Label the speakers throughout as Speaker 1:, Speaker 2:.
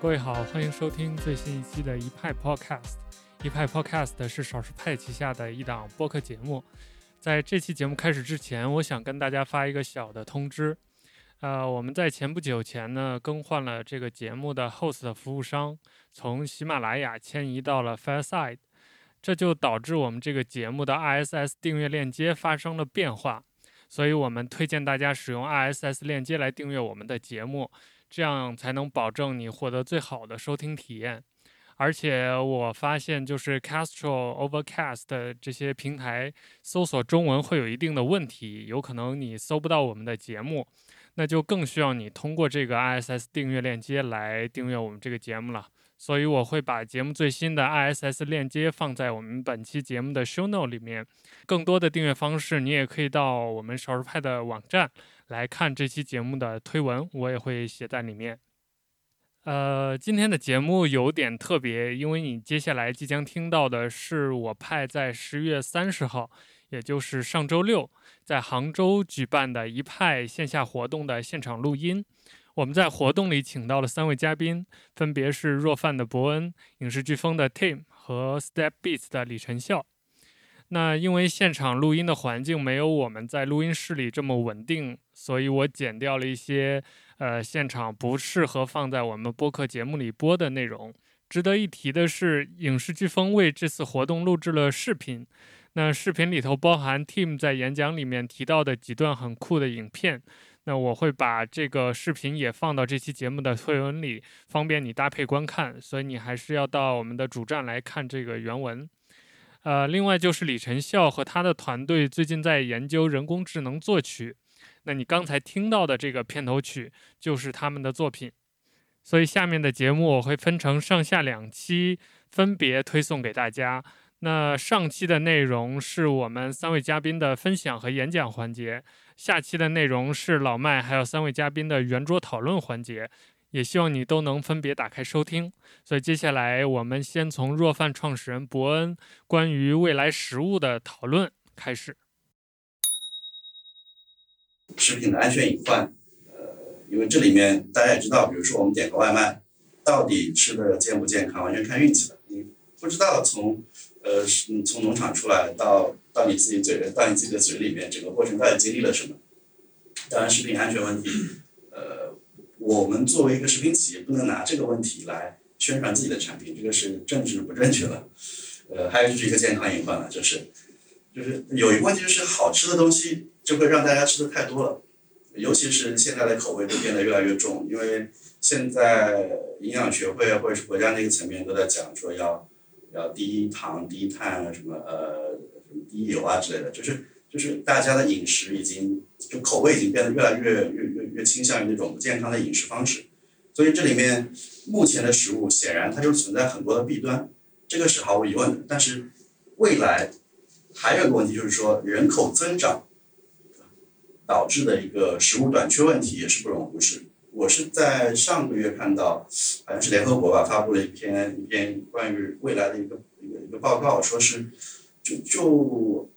Speaker 1: 各位好，欢迎收听最新一期的一派 Podcast。一派 Podcast 是少数派旗下的一档播客节目。在这期节目开始之前，我想跟大家发一个小的通知。呃，我们在前不久前呢，更换了这个节目的 host 服务商，从喜马拉雅迁移到了 Fireside，这就导致我们这个节目的 RSS 订阅链接发生了变化。所以我们推荐大家使用 RSS 链接来订阅我们的节目。这样才能保证你获得最好的收听体验，而且我发现就是 Castro、Overcast 这些平台搜索中文会有一定的问题，有可能你搜不到我们的节目，那就更需要你通过这个 ISS 订阅链接来订阅我们这个节目了。所以我会把节目最新的 ISS 链接放在我们本期节目的 Show Note 里面。更多的订阅方式，你也可以到我们少数派的网站。来看这期节目的推文，我也会写在里面。呃，今天的节目有点特别，因为你接下来即将听到的是我派在十月三十号，也就是上周六，在杭州举办的一派线下活动的现场录音。我们在活动里请到了三位嘉宾，分别是若饭的伯恩、影视飓风的 Tim 和 Step Beats 的李晨笑。那因为现场录音的环境没有我们在录音室里这么稳定，所以我剪掉了一些呃现场不适合放在我们播客节目里播的内容。值得一提的是，影视飓风为这次活动录制了视频，那视频里头包含 Team 在演讲里面提到的几段很酷的影片。那我会把这个视频也放到这期节目的推文里，方便你搭配观看。所以你还是要到我们的主站来看这个原文。呃，另外就是李晨笑和他的团队最近在研究人工智能作曲，那你刚才听到的这个片头曲就是他们的作品，所以下面的节目我会分成上下两期，分别推送给大家。那上期的内容是我们三位嘉宾的分享和演讲环节，下期的内容是老麦还有三位嘉宾的圆桌讨论环节。也希望你都能分别打开收听。所以接下来我们先从若饭创始人伯恩关于未来食物的讨论开始。
Speaker 2: 食品的安全隐患，呃，因为这里面大家也知道，比如说我们点个外卖，到底吃的健不健康，完全看运气的。你不知道从呃从农场出来到到你自己嘴到你自己的嘴里面，整个过程到底经历了什么？当然，食品安全问题。我们作为一个食品企业，不能拿这个问题来宣传自己的产品，这个是政治不正确的。呃，还有就是一个健康隐患了，就是，就是有一个问题就是好吃的东西就会让大家吃的太多了，尤其是现在的口味都变得越来越重，因为现在营养学会或者是国家那个层面都在讲说要要低糖、低碳啊什么呃什么低油啊之类的，就是就是大家的饮食已经就口味已经变得越来越越。越越倾向于那种不健康的饮食方式，所以这里面目前的食物显然它就存在很多的弊端，这个是毫无疑问的。但是未来还有一个问题就是说人口增长导致的一个食物短缺问题也是不容忽视。我是在上个月看到，好像是联合国吧发布了一篇一篇关于未来的一个一个一个报告，说是就就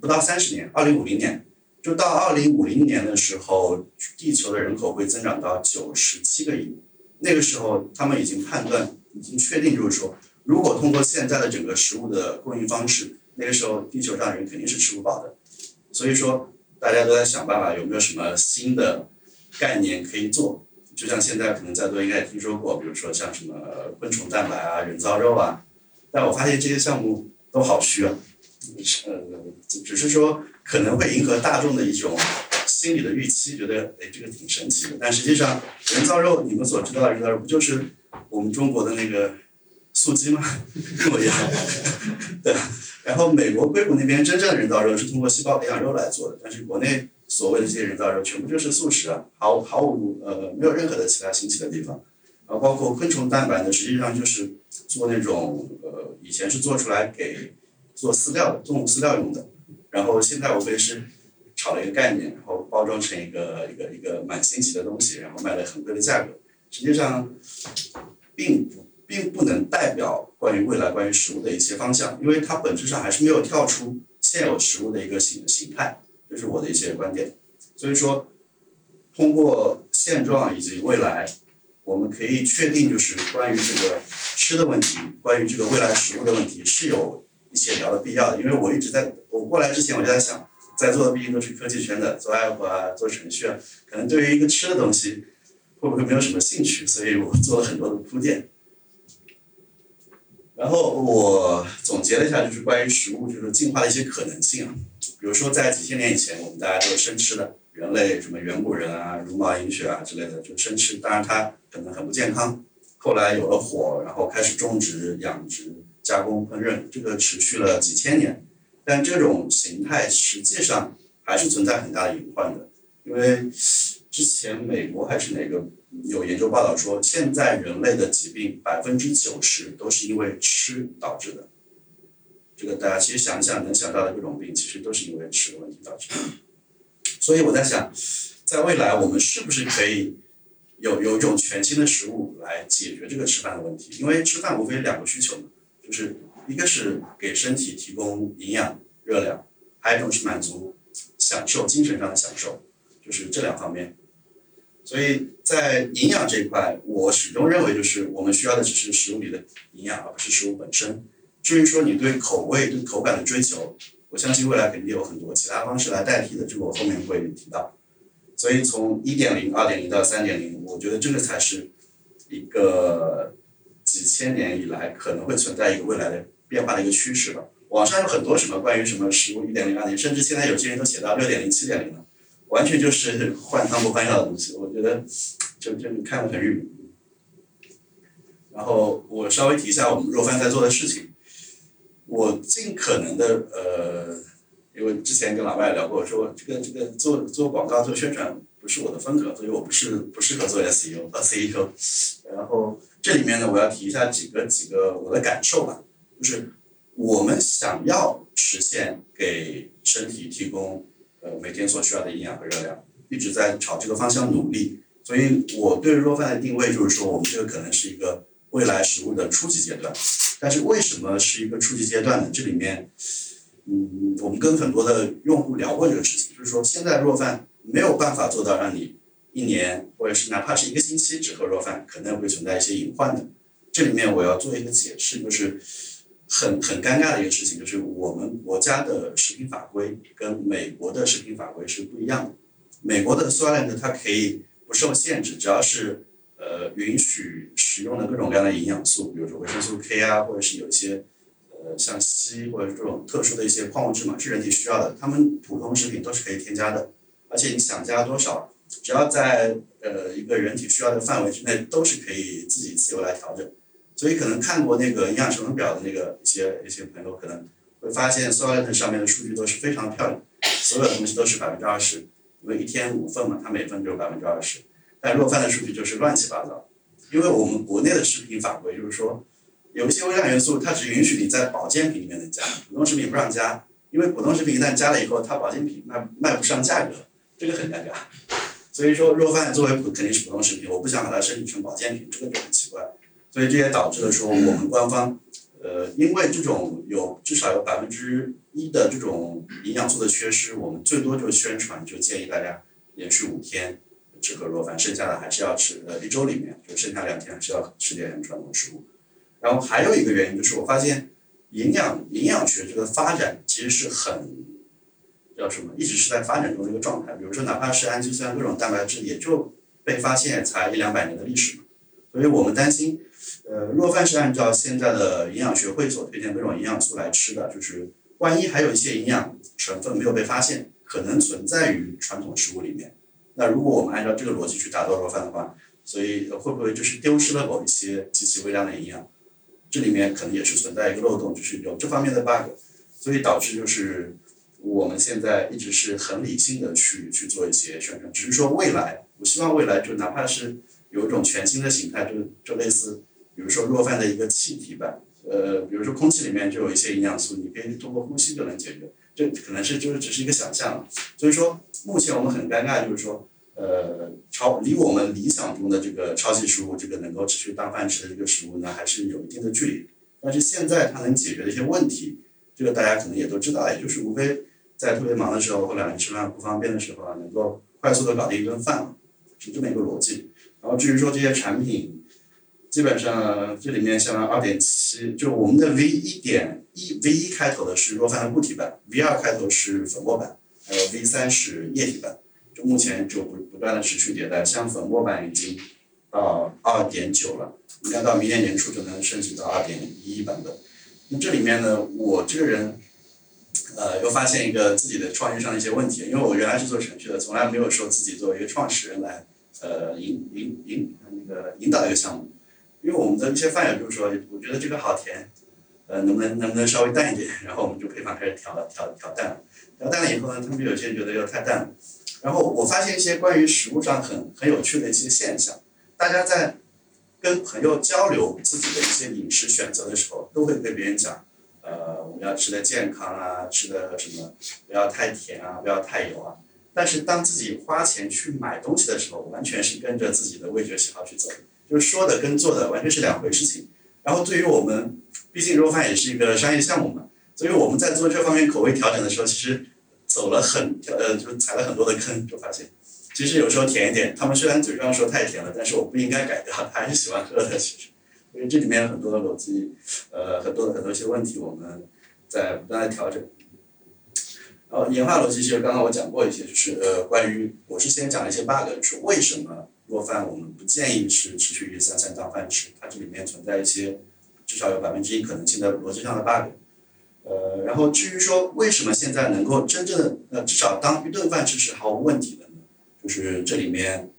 Speaker 2: 不到三十年，二零五零年。就到二零五零年的时候，地球的人口会增长到九十七个亿。那个时候，他们已经判断，已经确定，就是说，如果通过现在的整个食物的供应方式，那个时候地球上人肯定是吃不饱的。所以说，大家都在想办法，有没有什么新的概念可以做？就像现在可能在座应该也听说过，比如说像什么昆虫蛋白啊、人造肉啊。但我发现这些项目都好虚啊，呃，只是说。可能会迎合大众的一种心理的预期，觉得哎这个挺神奇的。但实际上，人造肉你们所知道的人造肉不就是我们中国的那个素鸡吗？一模一样。对。然后美国硅谷那边真正的人造肉是通过细胞培养肉来做的，但是国内所谓的这些人造肉全部就是素食啊，毫毫无呃没有任何的其他新奇的地方。然后，包括昆虫蛋白呢，实际上就是做那种呃以前是做出来给做饲料的动物饲料用的。然后现在无非是炒了一个概念，然后包装成一个一个一个蛮新奇的东西，然后卖了很贵的价格。实际上，并不并不能代表关于未来关于食物的一些方向，因为它本质上还是没有跳出现有食物的一个形形态，这是我的一些观点。所以说，通过现状以及未来，我们可以确定，就是关于这个吃的问题，关于这个未来食物的问题，是有一些聊的必要。因为我一直在我过来之前，我就在想，在座的毕竟都是科技圈的，做 app 啊，做程序啊，可能对于一个吃的东西，会不会没有什么兴趣？所以我做了很多的铺垫。然后我总结了一下，就是关于食物就是进化的一些可能性啊。比如说在几千年以前，我们大家都是生吃的，人类什么远古人啊、茹毛饮血啊之类的，就生吃。当然它可能很不健康。后来有了火，然后开始种植、养殖、加工、烹饪，这个持续了几千年。但这种形态实际上还是存在很大的隐患的，因为之前美国还是哪个？有研究报道说，现在人类的疾病百分之九十都是因为吃导致的。这个大家其实想想，能想到的各种病，其实都是因为吃的问题导致的。所以我在想，在未来我们是不是可以有有一种全新的食物来解决这个吃饭的问题？因为吃饭无非两个需求嘛，就是一个是给身体提供营养热量，还有一种是满足享受精神上的享受，就是这两方面。所以在营养这一块，我始终认为就是我们需要的只是食物里的营养，而不是食物本身。至于说你对口味、对口感的追求，我相信未来肯定有很多其他方式来代替的，这个我后面会提到。所以从一点零、二点零到三点零，我觉得这个才是一个几千年以来可能会存在一个未来的变化的一个趋势吧。网上有很多什么关于什么食物一点零、二点，甚至现在有些人都写到六点零、七点零了。完全就是换汤不换药的东西，我觉得就就你看得很郁闷。然后我稍微提一下我们若帆在做的事情，我尽可能的呃，因为之前跟老外聊过，说这个这个做做广告做宣传不是我的风格，所以我不是不适合做 SEO 和 CEO。然后这里面呢，我要提一下几个几个我的感受吧，就是我们想要实现给身体提供。呃，每天所需要的营养和热量，一直在朝这个方向努力。所以我对弱饭的定位就是说，我们这个可能是一个未来食物的初级阶段。但是为什么是一个初级阶段呢？这里面，嗯，我们跟很多的用户聊过这个事情，就是说现在弱饭没有办法做到让你一年或者是哪怕是一个星期只喝肉饭，可能会存在一些隐患的。这里面我要做一个解释，就是。很很尴尬的一个事情，就是我们国家的食品法规跟美国的食品法规是不一样的。美国的 Solent 它可以不受限制，只要是呃允许使用的各种各样的营养素，比如说维生素 K 啊，或者是有一些呃像硒或者这种特殊的一些矿物质嘛，是人体需要的，他们普通食品都是可以添加的。而且你想加多少，只要在呃一个人体需要的范围之内，都是可以自己自由来调整。所以可能看过那个营养成分表的那个一些一些朋友可能会发现 s o l e t 上面的数据都是非常漂亮，所有东西都是百分之二十，因为一天五份嘛，它每份就是百分之二十。但若饭的数据就是乱七八糟，因为我们国内的食品法规就是说，有一些微量元素它只允许你在保健品里面能加，普通食品不让加，因为普通食品一旦加了以后，它保健品卖卖不上价格，这个很尴尬。所以说肉饭作为普肯定是普通食品，我不想把它升级成保健品，这个就很奇怪。所以这也导致了说，我们官方，呃，因为这种有至少有百分之一的这种营养素的缺失，我们最多就宣传，就建议大家连续五天只喝肉饭，剩下的还是要吃，呃，一周里面就剩下两天还是要吃点传统食物。然后还有一个原因就是，我发现营养营养学这个发展其实是很叫什么，一直是在发展中的一个状态。比如说，哪怕是氨基酸各种蛋白质，也就被发现才一两百年的历史嘛。所以我们担心。呃，若饭是按照现在的营养学会所推荐各种营养素来吃的，就是万一还有一些营养成分没有被发现，可能存在于传统食物里面。那如果我们按照这个逻辑去打造若饭的话，所以会不会就是丢失了某一些极其微量的营养？这里面可能也是存在一个漏洞，就是有这方面的 bug，所以导致就是我们现在一直是很理性的去去做一些宣传，只是说未来，我希望未来就哪怕是有一种全新的形态，就就类似。比如说弱饭的一个气体版，呃，比如说空气里面就有一些营养素，你可以通过呼吸就能解决，这可能是就是只是一个想象。所以说，目前我们很尴尬，就是说，呃，超离我们理想中的这个超级食物，这个能够持续当饭吃的这个食物呢，还是有一定的距离。但是现在它能解决的一些问题，这个大家可能也都知道，也就是无非在特别忙的时候或两人吃饭不方便的时候啊，能够快速的搞定一顿饭，是这么一个逻辑。然后至于说这些产品，基本上这里面像二点七，就我们的 V 一点一 V 一开头的是若帆的固体版，V 二开头是粉末版，还有 V 三是液体版。就目前就不不断的持续迭代，像粉末版已经到二点九了，应该到明年年初就能升级到二点一版本。那这里面呢，我这个人，呃，又发现一个自己的创意上的一些问题，因为我原来是做程序的，从来没有说自己作为一个创始人来，呃，引引引那个引导一个项目。因为我们的一些饭友就是说，我觉得这个好甜，呃，能不能能不能稍微淡一点？然后我们就配方开始调调调淡了，调淡了以后呢，他们有些人觉得又太淡了。然后我发现一些关于食物上很很有趣的一些现象，大家在跟朋友交流自己的一些饮食选择的时候，都会跟别人讲，呃，要吃的健康啊，吃的什么不要太甜啊，不要太油啊。但是当自己花钱去买东西的时候，完全是跟着自己的味觉喜好去走，就是说的跟做的完全是两回事情。然后对于我们，毕竟肉饭也是一个商业项目嘛，所以我们在做这方面口味调整的时候，其实。走了很呃，就踩了很多的坑，就发现，其实有时候甜一点，他们虽然嘴上说太甜了，但是我不应该改掉，他还是喜欢喝的。其实，因为这里面很多的逻辑，呃，很多很多一些问题，我们在不断的调整。呃，演化逻辑其实刚刚我讲过一些，就是呃，关于我是先讲了一些 bug，就是为什么做饭我们不建议是持续于三餐当饭吃，它这里面存在一些至少有百分之一可能性的逻辑上的 bug。呃，然后至于说为什么现在能够真正的呃至少当一顿饭吃是毫无问题的呢？就是这里面，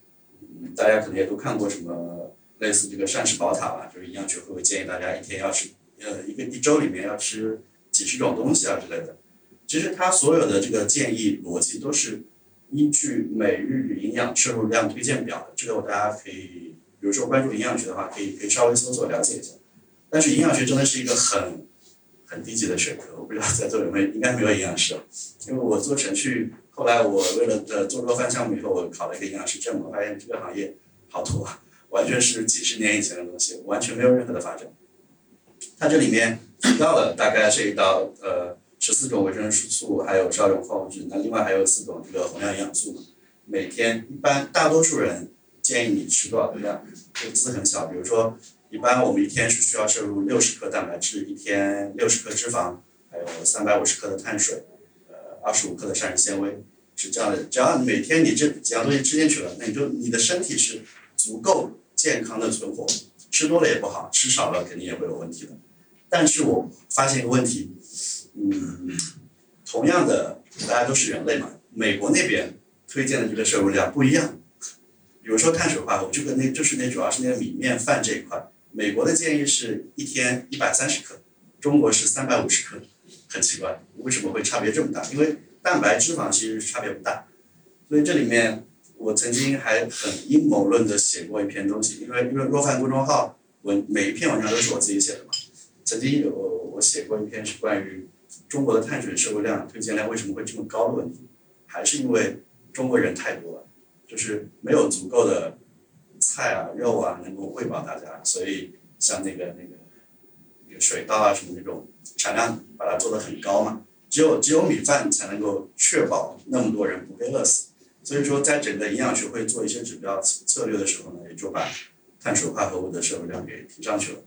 Speaker 2: 大家可能也都看过什么类似这个膳食宝塔吧，就是营养学会建议大家一天要吃呃一个一周里面要吃几十种东西啊之类的。其实它所有的这个建议逻辑都是依据每日营养摄入量推荐表的，这个大家可以比如说关注营养学的话，可以可以稍微搜索了解一下。但是营养学真的是一个很。很低级的学科，我不知道在座有没有，应该没有营养师，因为我做程序，后来我为了呃做做饭项目以后，我考了一个营养师证，我发现这个行业好土啊，完全是几十年以前的东西，完全没有任何的发展。它这里面提到了大概涉及到呃十四种维生素，还有十二种矿物质，那另外还有四种这个宏量营养素，每天一般大多数人建议你吃多少的量，这个字很小，比如说。一般我们一天是需要摄入六十克蛋白质，一天六十克脂肪，还有三百五十克的碳水，呃，二十五克的膳食纤维，是这样的。只要每天你这几样东西吃进去了，那你就你的身体是足够健康的存活。吃多了也不好，吃少了肯定也会有问题的。但是我发现一个问题，嗯，同样的大家都是人类嘛，美国那边推荐的这个摄入量不一样。比如说碳水化合物，这个那就是那主要是那个米面饭这一块。美国的建议是一天一百三十克，中国是三百五十克，很奇怪，为什么会差别这么大？因为蛋白脂肪其实差别不大，所以这里面我曾经还很阴谋论的写过一篇东西，因为因为若饭公众号文每一篇文章都是我自己写的，曾经有我写过一篇是关于中国的碳水摄入量推荐量为什么会这么高的问题，还是因为中国人太多了，就是没有足够的。菜啊，肉啊，能够喂饱大家，所以像那个那个那个水稻啊什么那种产量，把它做得很高嘛。只有只有米饭才能够确保那么多人不被饿死。所以说，在整个营养学会做一些指标策略的时候呢，也就把碳水化合物的摄入量给提上去了。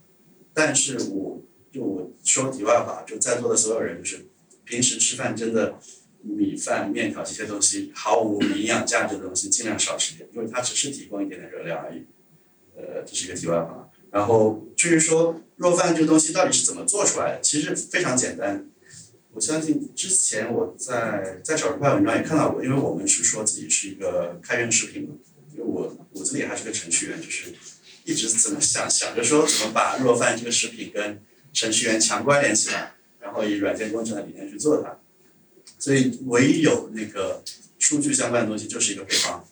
Speaker 2: 但是我就我说题外话，就在座的所有人，就是平时吃饭真的。米饭、面条这些东西毫无营养价值的东西，尽量少吃点，因为它只是提供一点点热量而已。呃，这是一个题外话。然后至于说肉饭这个东西到底是怎么做出来的，其实非常简单。我相信之前我在在少数派文章也看到过，因为我们是说自己是一个开源食品嘛，因为我骨子里还是个程序员，就是一直怎么想想着说怎么把肉饭这个食品跟程序员强关联起来，然后以软件工程的理念去做它。所以，唯一有那个数据相关的东西就是一个配方。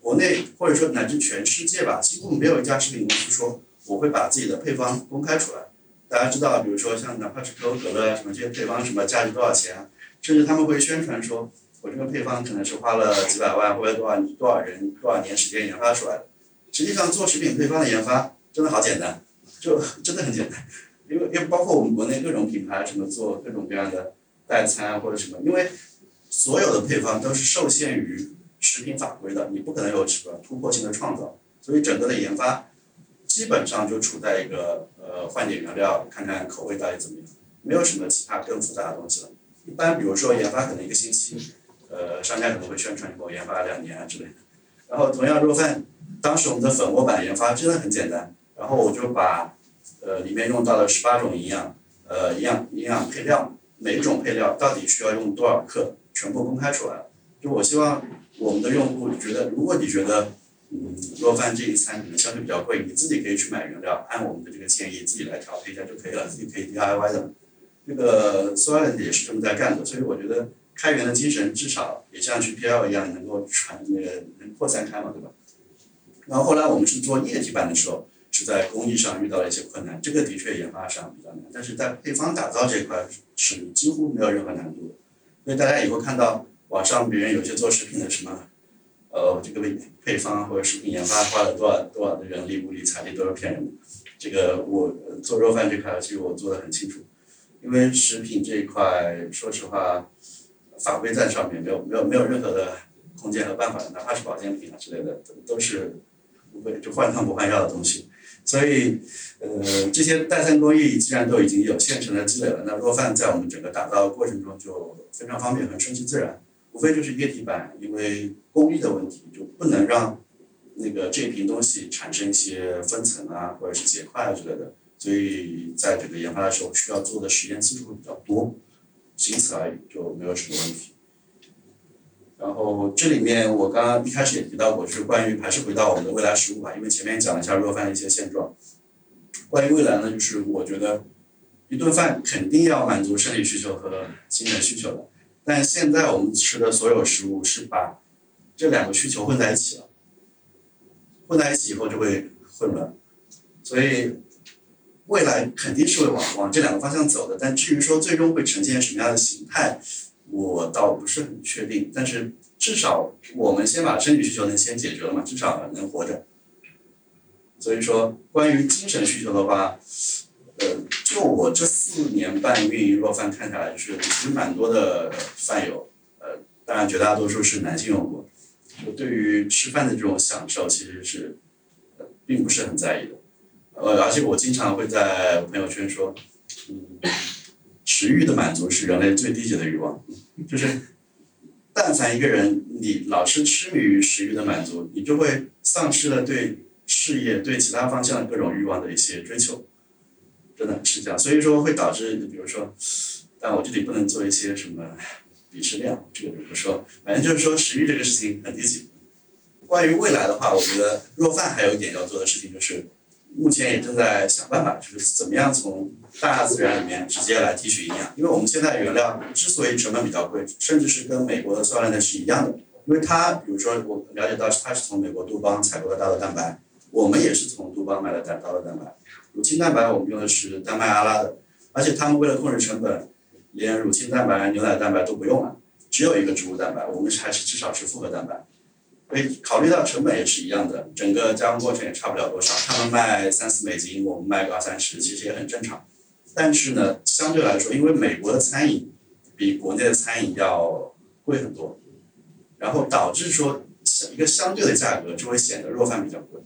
Speaker 2: 国内或者说乃至全世界吧，几乎没有一家食品公司说我会把自己的配方公开出来。大家知道，比如说像哪怕是可口可乐啊，什么这些配方什么价值多少钱，甚至他们会宣传说，我这个配方可能是花了几百万或者多少多少人多少年时间研发出来的。实际上，做食品配方的研发真的好简单，就真的很简单，因为因为包括我们国内各种品牌什么做各种各样的。代餐啊或者什么，因为所有的配方都是受限于食品法规的，你不可能有什么突破性的创造，所以整个的研发基本上就处在一个呃换点原料，看看口味到底怎么样，没有什么其他更复杂的东西了。一般比如说研发可能一个星期，呃，商家可能会宣传我研发两年啊之类的。然后同样肉饭，当时我们的粉末版研发真的很简单，然后我就把呃里面用到了十八种营养呃营养营养配料，每一种配料到底需要用多少克，全部公开出来了。就我希望我们的用户觉得，如果你觉得嗯肉饭这一餐可能相对比较贵，你自己可以去买原料，按我们的这个建议自己来调配一下就可以了，自己可以 DIY 的。这个 s o y 也是这么在干的，所以我觉得开源的精神至少也像 GPL 一样能够传那个能扩散开嘛，对吧？然后后来我们是做液体版的时候，是在工艺上遇到了一些困难，这个的确研发上比较难，但是在配方打造这块是几乎没有任何难度的。所以大家以后看到网上别人有些做食品的什么，呃，这个配配方或者食品研发花了多少多少的人力物力财力都是骗人的。这个我做肉饭这块其实我做的很清楚。因为食品这一块，说实话，法规在上面没有没有没有任何的空间和办法，哪怕是保健品啊之类的，都是不会就换汤不换药的东西。所以，呃，这些代餐工艺既然都已经有现成的积累了，那肉饭在我们整个打造过程中就非常方便和顺其自然。无非就是液体版，因为工艺的问题，就不能让那个这瓶东西产生一些分层啊，或者是结块啊之类的。所以在整个研发的时候，需要做的实验次数会比较多，仅此而已，就没有什么问题。然后这里面我刚刚一开始也提到过，就是关于还是回到我们的未来食物吧，因为前面讲了一下热饭的一些现状。关于未来呢，就是我觉得一顿饭肯定要满足生理需求和精神需求的，但现在我们吃的所有食物是把这两个需求混在一起了，混在一起以后就会混乱，所以。未来肯定是会往往这两个方向走的，但至于说最终会呈现什么样的形态，我倒不是很确定。但是至少我们先把生理需求能先解决了嘛，至少能活着。所以说，关于精神需求的话，呃，就我这四年半运营若饭看下来，就是其实蛮多的饭友，呃，当然绝大多数是男性用户，对于吃饭的这种享受其实是，并不是很在意的。呃，而且我经常会在朋友圈说，嗯，食欲的满足是人类最低级的欲望，就是，但凡一个人你老是痴迷于食欲的满足，你就会丧失了对事业、对其他方向各种欲望的一些追求，真的是这样。所以说会导致，比如说，但我这里不能做一些什么鄙视链，这个就不说，反正就是说食欲这个事情很低级。关于未来的话，我觉得若饭还有一点要做的事情就是。目前也正在想办法，就是怎么样从大自然里面直接来提取营养。因为我们现在原料之所以成本比较贵，甚至是跟美国的塑料的是一样的，因为它，比如说我了解到它是从美国杜邦采购的大豆蛋白，我们也是从杜邦买的大豆蛋白。乳清蛋白我们用的是丹麦阿拉的，而且他们为了控制成本，连乳清蛋白、牛奶蛋白都不用了，只有一个植物蛋白，我们还是至少是复合蛋白。所以考虑到成本也是一样的，整个加工过程也差不了多少。他们卖三四美金，我们卖个二三十，其实也很正常。但是呢，相对来说，因为美国的餐饮比国内的餐饮要贵很多，然后导致说一个相对的价格就会显得肉饭比较贵。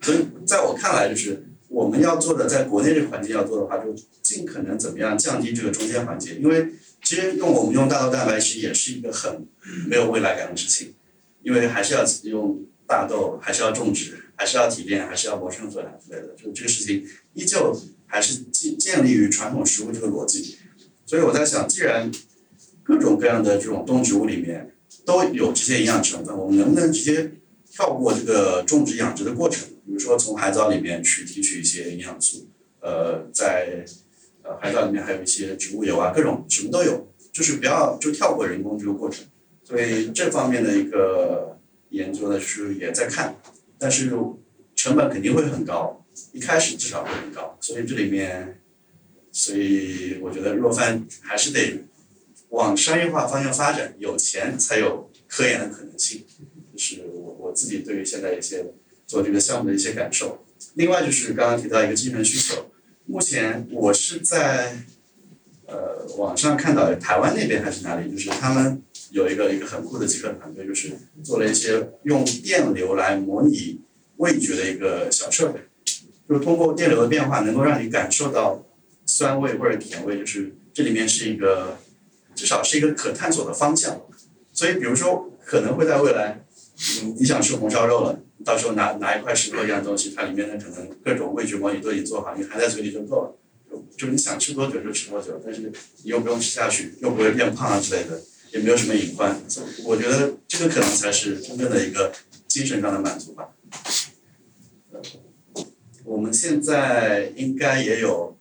Speaker 2: 所以在我看来，就是我们要做的，在国内这个环境要做的话，就尽可能怎么样降低这个中间环节。因为其实用我们用大豆蛋白，其实也是一个很没有未来感的事情。因为还是要用大豆，还是要种植，还是要提炼，还是要磨成粉之类的，就这个事情依旧还是建建立于传统食物这个逻辑。所以我在想，既然各种各样的这种动植物里面都有这些营养成分，我们能不能直接跳过这个种植养殖的过程？比如说从海藻里面去提取一些营养素，呃，在呃海藻里面还有一些植物油啊，各种什么都有，就是不要就跳过人工这个过程。所以这方面的一个研究呢，是也在看，但是成本肯定会很高，一开始至少会很高。所以这里面，所以我觉得若饭还是得往商业化方向发展，有钱才有科研的可能性。就是我我自己对于现在一些做这个项目的一些感受。另外就是刚刚提到一个精神需求，目前我是在呃网上看到台湾那边还是哪里，就是他们。有一个一个很酷的极客团队，就是做了一些用电流来模拟味觉的一个小设备，就是通过电流的变化，能够让你感受到酸味或者甜味，就是这里面是一个至少是一个可探索的方向。所以，比如说可能会在未来，嗯，你想吃红烧肉了，到时候拿拿一块石头一样东西，它里面的可能各种味觉模拟都已经做好，你含在嘴里就够了。就是你想吃多久就吃多久，但是你又不用吃下去，又不会变胖啊之类的，也没有什么隐患。我觉得这个可能才是真正的一个精神上的满足吧。我们现在应该也有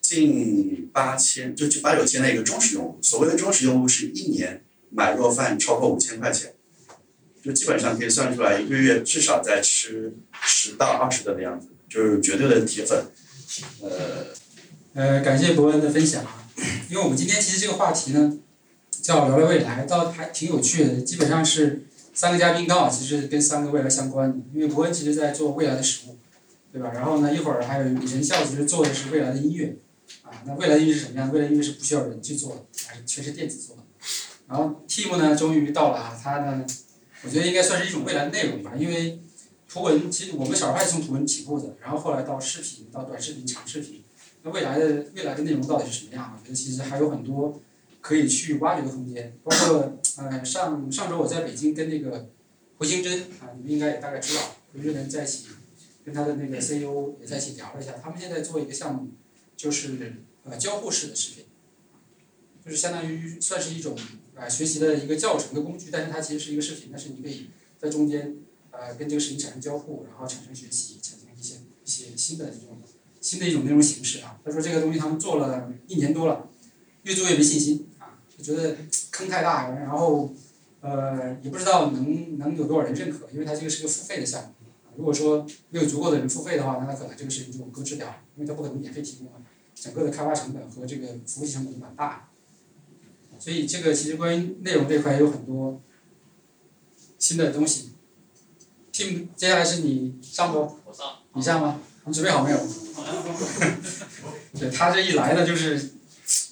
Speaker 2: 近八千，就八九千的一个忠实用户。所谓的忠实用户是一年买若饭超过五千块钱，就基本上可以算出来一个月至少在吃十到二十顿的样子，就是绝对的铁粉。呃，
Speaker 3: 呃，感谢伯恩的分享啊，因为我们今天其实这个话题呢，叫聊聊未来，倒还挺有趣的。基本上是三个嘉宾刚好其实跟三个未来相关的，因为伯恩其实在做未来的食物，对吧？然后呢，一会儿还有人效其实做的是未来的音乐，啊，那未来音乐是什么样？未来音乐是不需要人去做的，还是全是电子做的。然后 Tim 呢，终于到了啊，他呢，我觉得应该算是一种未来的内容吧，因为图文其实我们小派是从图文起步的，然后后来到视频，到短视频、长视频。那未来的未来的内容到底是什么样？我觉得其实还有很多可以去挖掘的空间。包括呃上上周我在北京跟那个胡星珍啊，你们应该也大概知道，胡星珍在一起跟他的那个 CEO 也在一起聊了一下，他们现在做一个项目，就是呃交互式的视频，就是相当于算是一种啊学习的一个教程的工具，但是它其实是一个视频，但是你可以在中间呃跟这个视频产生交互，然后产生学习，产生一些一些新的这种。新的一种内容形式啊，他说这个东西他们做了一年多了，越做越没信心啊，就觉得坑太大，然后呃也不知道能能有多少人认可，因为它这个是个付费的项目，如果说没有足够的人付费的话，那它可能这个事情就搁置掉，因为它不可能免费提供啊，整个的开发成本和这个服务器成本都蛮大，所以这个其实关于内容这块有很多新的东西。Tim，接下来是你上不？
Speaker 4: 我上。
Speaker 3: 你上吗？你准备好没有？对他这一来呢，就是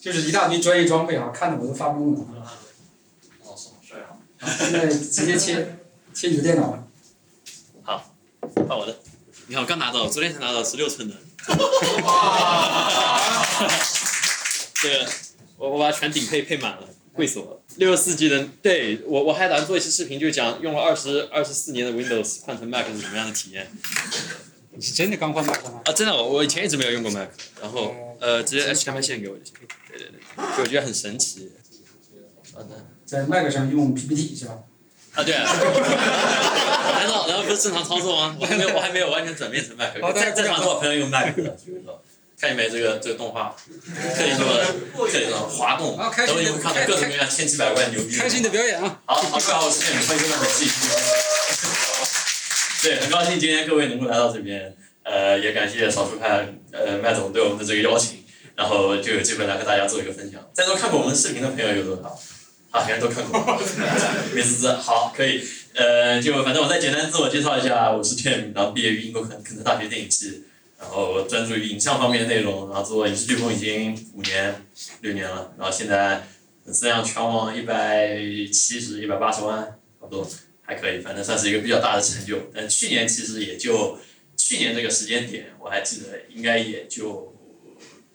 Speaker 3: 就是一大堆专业装备啊，看得我都发懵了。
Speaker 4: 哦，帅啊！
Speaker 3: 现在直接切切你的电脑。
Speaker 4: 好，换我的。你看，我刚拿到，昨天才拿到十六寸的。这个，我我把它全顶配配满了，贵死我了。六十四 G 的，对我我还打算做一期视频，就讲用了二十二十四年的 Windows 换成 Mac 是什么样的体验。
Speaker 3: 你是真的刚换 Mac 吗？
Speaker 4: 啊，真的，我我以前一直没有用过 Mac，然后呃，直接 HDMI 线给我就行。对对对，就我觉得很神奇。好的。
Speaker 3: 在 Mac 上用 PPT 是吧？
Speaker 4: 啊，对啊。难道难道不是正常操作吗？我还没有我还没有完全转变成 Mac。在正常做朋友用 Mac 的？看见没？这个这个动画，特意做的，特意做滑动，都你会看到各种各样千奇百怪牛逼。
Speaker 3: 开心的表演啊！
Speaker 4: 好，好，好，我是你们欢迎各位继续。对，很高兴今天各位能够来到这边，呃，也感谢少数派呃麦总对我们的这个邀请，然后就有机会来和大家做一个分享。在座看过我们视频的朋友有多少？啊，原来都看过。美滋滋，好，可以，呃，就反正我再简单自我介绍一下，我是 Tim，然后毕业于英国肯肯特大学电影系，然后专注于影像方面的内容，然后做影视剧风已经五年六年了，然后现在粉丝量全网一百七十一百八十万，差不多。还可以，反正算是一个比较大的成就。但去年其实也就去年这个时间点，我还记得应该也就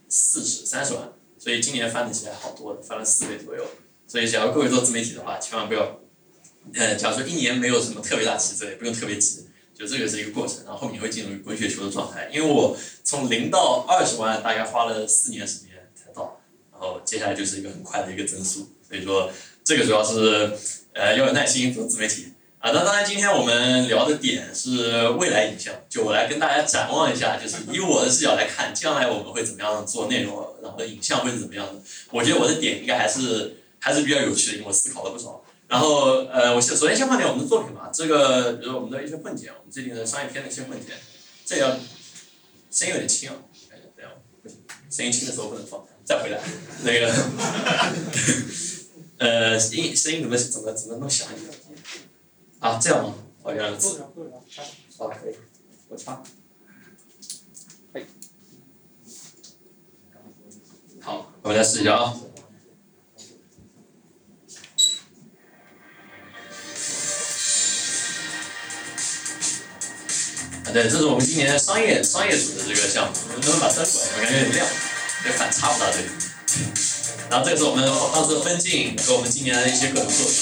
Speaker 4: 四十三十万，所以今年翻的起来好多，翻了四倍左右。所以，假如各位做自媒体的话，千万不要，呃，假如说一年没有什么特别大起色，也不用特别急，就这个是一个过程，然后后面会进入滚雪球的状态。因为我从零到二十万大概花了四年时间才到，然后接下来就是一个很快的一个增速。所以说，这个主要是呃要有耐心做自媒体。啊，那当然，今天我们聊的点是未来影像，就我来跟大家展望一下，就是以我的视角来看，将来我们会怎么样做内容，然后影像会是怎么样的。我觉得我的点应该还是还是比较有趣的，因为我思考了不少。然后，呃，我先首先先放点我们的作品吧，这个比如我们的一些混剪，我们最近的商业片的一些混剪，这要声音有点轻啊，感觉这样不行，声音轻的时候不能放，再回来，那个，呃，音声音怎么怎么怎么弄响一点？啊，这样吗？哦，原来如此。好，可以，我插。嘿。好，我们来试一下啊。对，这是我们今年的商业商业组的这个项目，我们能不能把灯关一下？我感觉有点亮，这反差不大对。然后这个是我们当时的分镜和我们今年的一些各种作品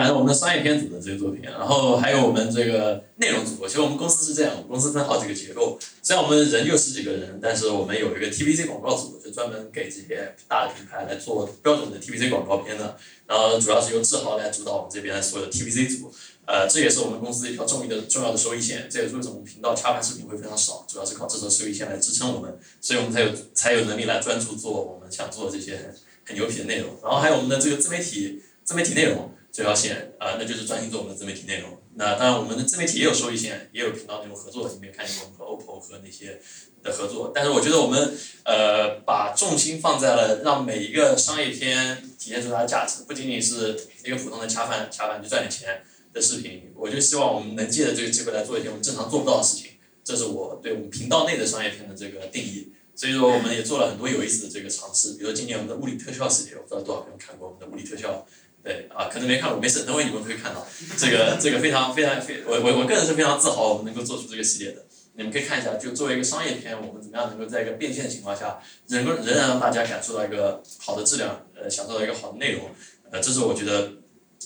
Speaker 4: 反正我们的商业片组的这个作品，然后还有我们这个内容组。其实我们公司是这样，我们公司分好几个结构。虽然我们人就十几个人，但是我们有一个 TVC 广告组，就专门给这些大的品牌来做标准的 TVC 广告片的。然后主要是由志豪来主导我们这边所有的 TVC 组。呃，这也是我们公司一条重要的重要的收益线。这也是为什么我们频道插盘视频会非常少，主要是靠这条收益线来支撑我们，所以我们才有才有能力来专注做我们想做的这些很牛皮的内容。然后还有我们的这个自媒体自媒体内容。这条线啊、呃，那就是专心做我们的自媒体内容。那当然，我们的自媒体也有收益线，也有频道内容合作。你们也看见过我们和 OPPO 和那些的合作。但是我觉得我们呃把重心放在了让每一个商业片体现出它的价值，不仅仅是一个普通的恰饭恰饭就赚点钱的视频。我就希望我们能借着这个机会来做一些我们正常做不到的事情。这是我对我们频道内的商业片的这个定义。所以说，我们也做了很多有意思的这个尝试，比如说今年我们的物理特效系列，我不知道多少个人看过我们的物理特效。对啊，可能没看过，没事，等会你们会看到这个这个非常非常非我我我个人是非常自豪，我们能够做出这个系列的。你们可以看一下，就作为一个商业片，我们怎么样能够在一个变现情况下，能够仍然让大家感受到一个好的质量，呃，享受到一个好的内容，呃，这是我觉得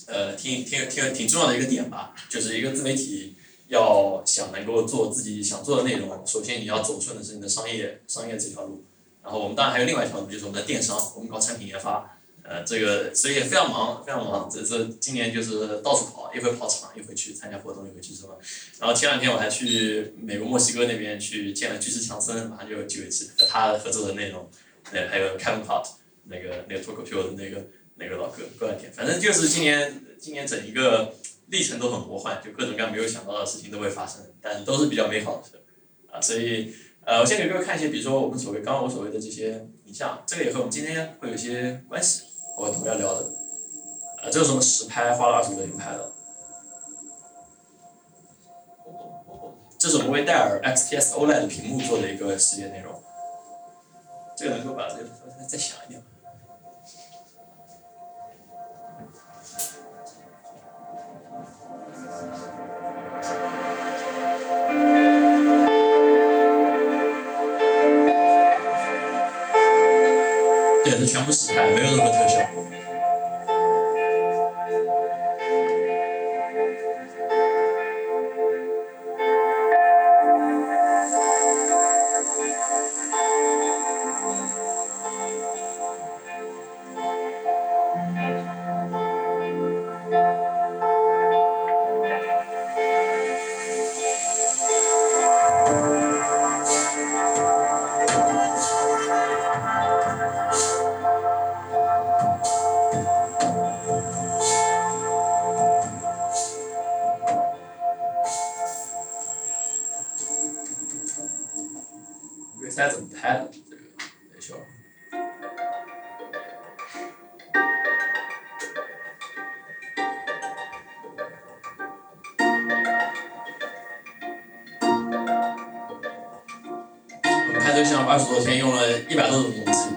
Speaker 4: 呃挺挺挺挺重要的一个点吧。就是一个自媒体要想能够做自己想做的内容，首先你要走顺的是你的商业商业这条路，然后我们当然还有另外一条路，就是我们的电商，我们搞产品研发。呃，这个所以也非常忙，非常忙。这这今年就是到处跑，一会跑场，一会去参加活动，一会去什么。然后前两天我还去美国墨西哥那边去见了巨石强森，马上就有机会去和他合作的内容。那，还有 Kevin Hart 那个那个脱口秀的那个那个老哥过两天，反正就是今年今年整一个历程都很魔幻，就各种各样没有想到的事情都会发生，但都是比较美好的事。啊，所以呃，我先给各位看一些，比如说我们所谓刚刚我所谓的这些影像，这个也和我们今天会有一些关系。我们要聊的，啊，这是什么实拍，花了二十五个人拍的。这是我们为戴尔 XPS OLED 屏幕做的一个系列内容。这个能够把这个再想一点吗？对，这全部实拍，没有任何特效。这个项目二十多天，用了一百多种东西，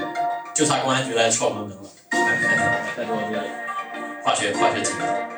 Speaker 4: 就差公安局来敲门门了。太多这个化学化学指标。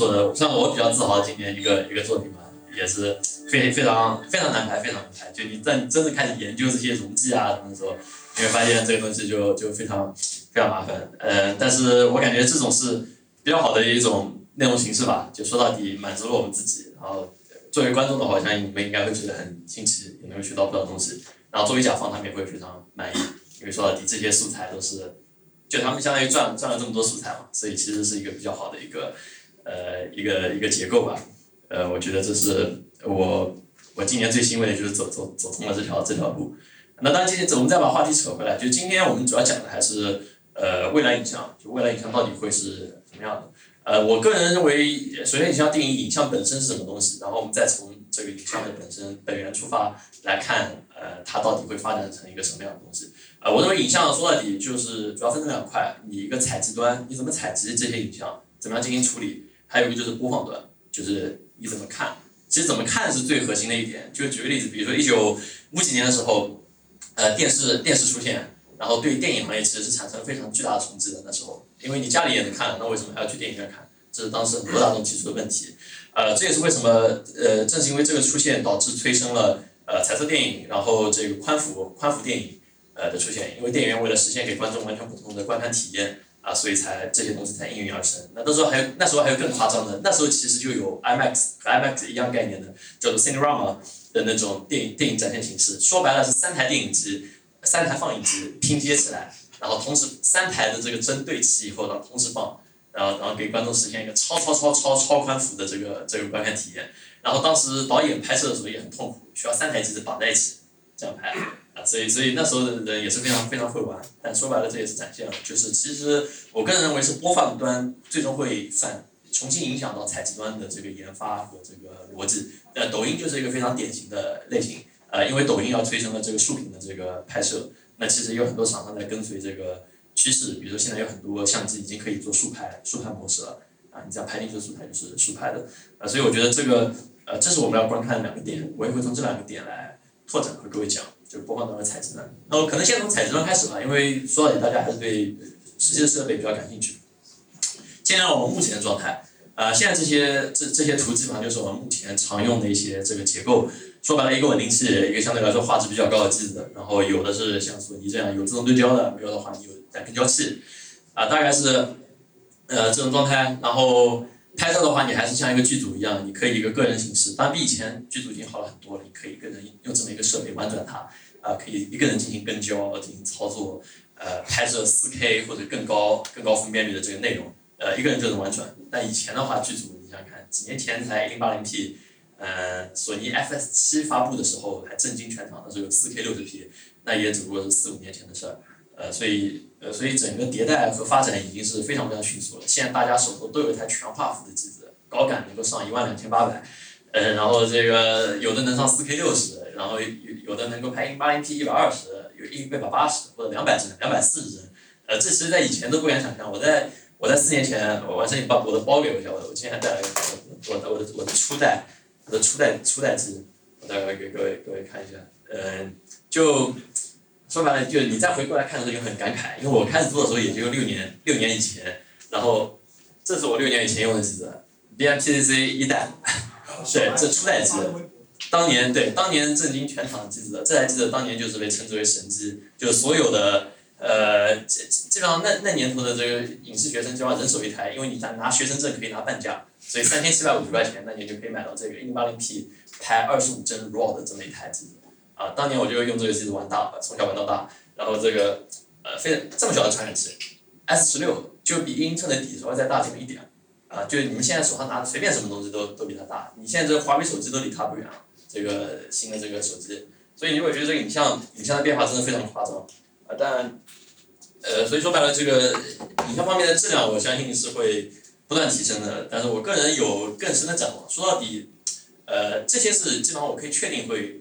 Speaker 4: 做的，算我比较自豪今年一个一个作品吧，也是非非常非常难排，非常难排。就你在真正开始研究这些溶剂啊什么的时候，你会发现这个东西就就非常非常麻烦。呃，但是我感觉这种是比较好的一种内容形式吧，就说到底满足了我们自己，然后作为观众的话，我相信你们应该会觉得很新奇，也能学到不少东西。然后作为甲方，他们也会非常满意，因为说到底这些素材都是。就他们相当于赚赚了这么多素材嘛，所以其实是一个比较好的一个呃一个一个结构吧。呃，我觉得这是我我今年最欣慰的就是走走走通了这条这条路。那当然，今天我们再把话题扯回来，就今天我们主要讲的还是呃未来影像，就未来影像到底会是什么样的？呃，我个人认为，首先你要定义影像本身是什么东西，然后我们再从这个影像的本身本源出发来看，呃，它到底会发展成一个什么样的东西？呃，我认为影像说到底就是主要分成两块，你一个采集端，你怎么采集这些影像，怎么样进行处理，还有一个就是播放端，就是你怎么看。其实怎么看是最核心的一点。就举个例子，比如说一九五几年的时候，呃，电视电视出现，然后对电影行业其实是产生非常巨大的冲击的。那时候，因为你家里也能看，那为什么还要去电影院看？这是当时很多大众提出的问题。呃，这也是为什么呃，正是因为这个出现，导致催生了呃彩色电影，然后这个宽幅宽幅电影。呃的出现，因为电影院为了实现给观众完全不同的观看体验啊，所以才这些东西才应运而生。那那时候还有那时候还有更夸张的，那时候其实就有 IMAX 和 IMAX 一样概念的，叫做 Cinerama 的那种电影电影展现形式。说白了是三台电影机、三台放映机拼接起来，然后同时三台的这个帧对齐以后，然后同时放，然后然后给观众实现一个超超超超超宽幅的这个这个观看体验。然后当时导演拍摄的时候也很痛苦，需要三台机子绑在一起这样拍。所以，所以那时候的人也是非常非常会玩，但说白了，这也是展现了，就是其实我个人认为是播放端最终会反重新影响到采集端的这个研发和这个逻辑。呃，抖音就是一个非常典型的类型，呃，因为抖音要催生了这个竖屏的这个拍摄，那其实有很多厂商在跟随这个趋势，比如说现在有很多相机已经可以做竖拍竖拍模式了，啊，你只要拍进去的素材就是竖拍的，啊，所以我觉得这个呃，这是我们要观看的两个点，我也会从这两个点来拓展和各位讲。就播放端和采集端，那我可能先从采集端开始吧，因为说到底大家还是对实际的设备比较感兴趣。先聊我们目前的状态，呃，现在这些这这些图基本上就是我们目前常用的一些这个结构。说白了，一个稳定器，一个相对来说画质比较高的机子，然后有的是像索尼这样有自动对焦的，没有的话你有带跟焦器，啊，大概是呃这种状态，然后。拍照的话，你还是像一个剧组一样，你可以一个个人形式，当然比以前剧组已经好了很多了。你可以一个人用这么一个设备玩转它，啊，可以一个人进行跟焦、进行操作，呃，拍摄 4K 或者更高、更高分辨率的这个内容，呃，一个人就能玩转。但以前的话，剧组你想想看，几年前才 1080P，呃，索尼 FS7 发布的时候还震惊全场的时候有 4K 60P，那也只不过是四五年前的事儿。呃，所以，呃，所以整个迭代和发展已经是非常非常迅速了。现在大家手头都有一台全画幅的机子，高感能够上一万两千八百，呃，然后这个有的能上四 K 六十，然后有有的能够拍一八零 P 一百二十，有一百八十或者两百帧、两百四十帧，呃，这其实在以前都不敢想象。我在我在四年前，我完成你把我的包给我一下，我我今天还带了我的我的我的初代，我的初代初代机，我待会给各位各位看一下，嗯，就。说白了，就是你再回过来看的时候就很感慨，因为我开始做的时候也就六年，六年以前，然后这是我六年以前用的机子，BMPCC 一代，对，这初代机，当年对，当年震惊全场的机子，这台机子当年就是被称之为神机，就是所有的呃基基本上那那年头的这个影视学生就要人手一台，因为你拿拿学生证可以拿半价，所以三千七百五十块钱那年就可以买到这个一零八零 P 拍二十五帧 RAW 的这么一台机子。啊，当年我就用这个机子玩大，从小玩到大，然后这个呃，非这么小的传感器，S 十六就比英寸的底稍微再大这么一点，啊，就你们现在手上拿的随便什么东西都都比它大，你现在这华为手机都离它不远了，这个新的这个手机，所以你会觉得这个影像影像的变化真的非常夸张，啊，但呃，所以说白了，这个影像方面的质量，我相信是会不断提升的。但是我个人有更深的展望。说到底，呃，这些是基本上我可以确定会，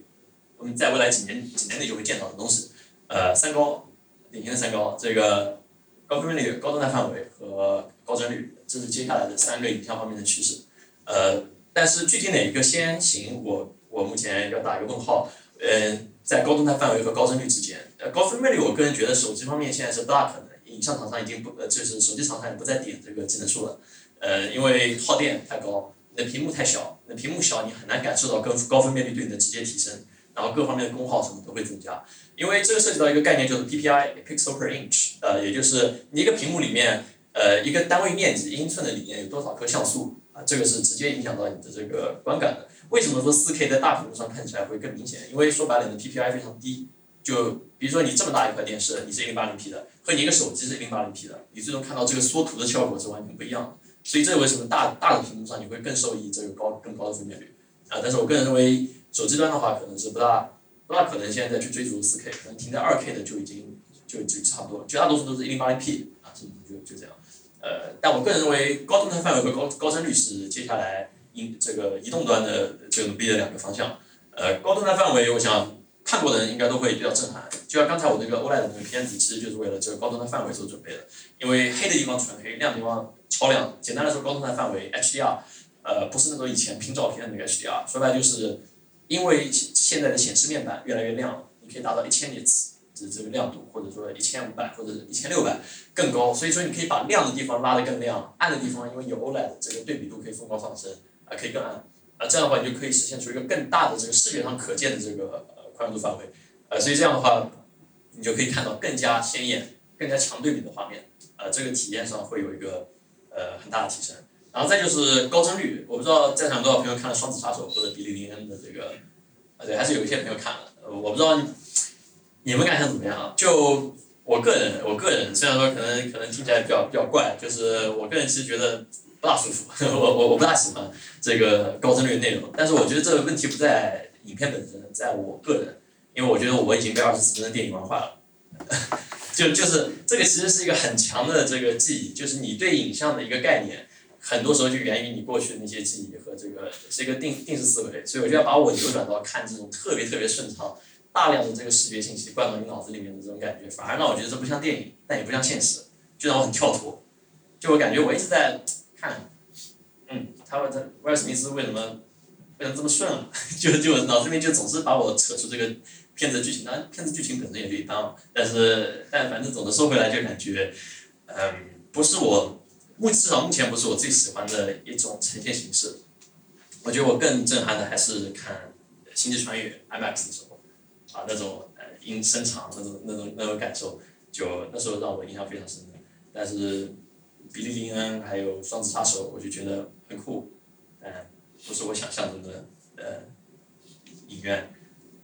Speaker 4: 我们在未来几年几年内就会见到的东西。呃，三高，典型的三高，这个高分辨率、高动态范围和高帧率，这是接下来的三个影像方面的趋势。呃，但是具体哪一个先行，我我目前要打一个问号。嗯，在高动态范围和高帧率之间，呃，高分辨率，我个人觉得手机方面现在是不大可能，影像厂商已经不，呃，就是手机厂商也不再点这个技能数了，呃，因为耗电太高，你的屏幕太小，那屏幕小你很难感受到高高分辨率对你的直接提升，然后各方面的功耗什么都会增加，因为这个涉及到一个概念就是 PPI，pixel per inch，呃，也就是你一个屏幕里面，呃，一个单位面积英寸的里面有多少颗像素，啊，这个是直接影响到你的这个观感的。为什么说 4K 在大屏幕上看起来会更明显？因为说白了，你的 PPI 非常低。就比如说你这么大一块电视，你是 1080P 的，和你一个手机是 1080P 的，你最终看到这个缩图的效果是完全不一样的。所以这为什么大大的屏幕上你会更受益这个高更高的分辨率啊？但是我个人认为，手机端的话可能是不大不大可能现在去追逐四 K，可能停在二 K 的就已经就就差不多，绝大多数都是一零八零 P 啊，是就就这样。呃，但我个人认为高动态范围和高高帧率是接下来。这个移动端的这个努力的两个方向，呃，高动态范围，我想看过的人应该都会比较震撼。就像刚才我那个 OLED 那个片子，其实就是为了这个高动态范围做准备的。因为黑的地方纯黑，亮的地方超亮。简单来说，高动态范围 HDR，呃，不是那种以前拼照片的那个 HDR，说白就是，因为现在的显示面板越来越亮了，你可以达到一千尼兹的这个亮度，或者说一千五百或者一千六百更高。所以说，你可以把亮的地方拉得更亮，暗的地方因为有 OLED，这个对比度可以疯狂上升。啊，可以更暗，啊，这样的话你就可以实现出一个更大的这个视觉上可见的这个呃宽度范围，呃，所以这样的话，你就可以看到更加鲜艳、更加强对比的画面，呃，这个体验上会有一个呃很大的提升。然后再就是高帧率，我不知道在场多少朋友看了《双子杀手》或者《比利林恩》的这个，啊对，还是有一些朋友看了，我不知道你们感想怎么样啊？就我个人，我个人虽然说可能可能听起来比较比较怪，就是我个人其实觉得。不大舒服，我我我不大喜欢这个高帧率内容，但是我觉得这个问题不在影片本身，在我个人，因为我觉得我已经被二十四帧的电影玩坏了，就就是这个其实是一个很强的这个记忆，就是你对影像的一个概念，很多时候就源于你过去的那些记忆和这个是一个定定式思维，所以我就要把我扭转到看这种特别特别顺畅，大量的这个视觉信息灌到你脑子里面的这种感觉，反而让我觉得这不像电影，但也不像现实，就让我很跳脱，就我感觉我一直在。看，嗯，他问他威尔史密斯为什么为什么这么顺啊？就就脑子里面就总是把我扯出这个片子剧情，当然片子剧情本身也就一般，但是但反正总的说回来就感觉，嗯，不是我目至少目前不是我最喜欢的一种呈现形式。我觉得我更震撼的还是看《星际穿越》IMAX 的时候，啊，那种呃音声场那种那种那种感受，就那时候让我印象非常深的，但是。比利林恩还有双子杀手，我就觉得很酷，嗯，不是我想象中的呃影院，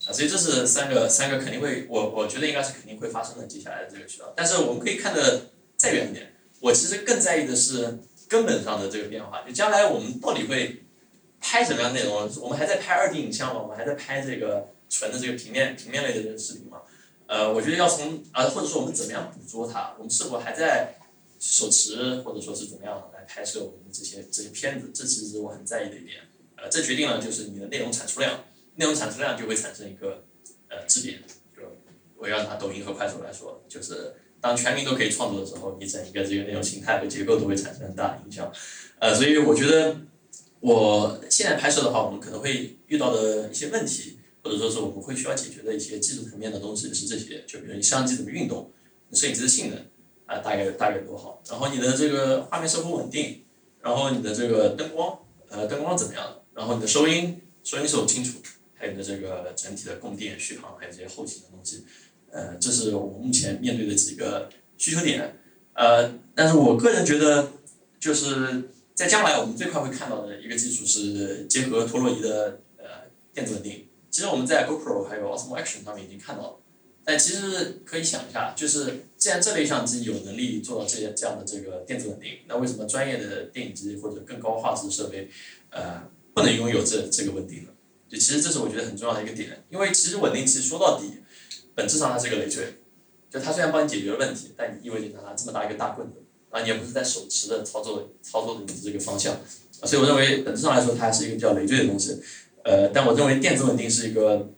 Speaker 4: 啊，所以这是三个三个肯定会，我我觉得应该是肯定会发生的接下来的这个渠道。但是我们可以看的再远一点，我其实更在意的是根本上的这个变化，就将来我们到底会拍什么样内容？我们还在拍二 D 影像吗？我们还在拍这个纯的这个平面平面类的这个视频吗？呃，我觉得要从啊，或者说我们怎么样捕捉它？我们是否还在？手持或者说是怎么样来拍摄我们这些这些片子，这其实我很在意的一点。呃，这决定了就是你的内容产出量，内容产出量就会产生一个呃质变。就我要拿抖音和快手来说，就是当全民都可以创作的时候，你整一个这个内容形态和结构都会产生很大的影响。呃，所以我觉得我现在拍摄的话，我们可能会遇到的一些问题，或者说是我们会需要解决的一些技术层面的东西是这些，就比如你相机怎么运动，摄影机的性能。啊，大概大概多好？然后你的这个画面是否稳定？然后你的这个灯光，呃，灯光怎么样？然后你的收音，收音是否清楚？还有你的这个整体的供电、续航，还有这些后勤的东西，呃，这是我目前面对的几个需求点。呃，但是我个人觉得，就是在将来我们最快会看到的一个技术是结合陀螺仪的呃电子稳定。其实我们在 GoPro 还有 Osmo Action 上面已经看到了。但其实可以想一下，就是既然这类相机有能力做到这些这样的这个电子稳定，那为什么专业的电影机或者更高画质的设备，呃，不能拥有这这个稳定呢？就其实这是我觉得很重要的一个点，因为其实稳定器说到底，本质上它是一个累赘，就它虽然帮你解决了问题，但你意味着拿这么大一个大棍子，啊，你也不是在手持的操作操作的你的这个方向，所以我认为本质上来说，它还是一个比较累赘的东西。呃，但我认为电子稳定是一个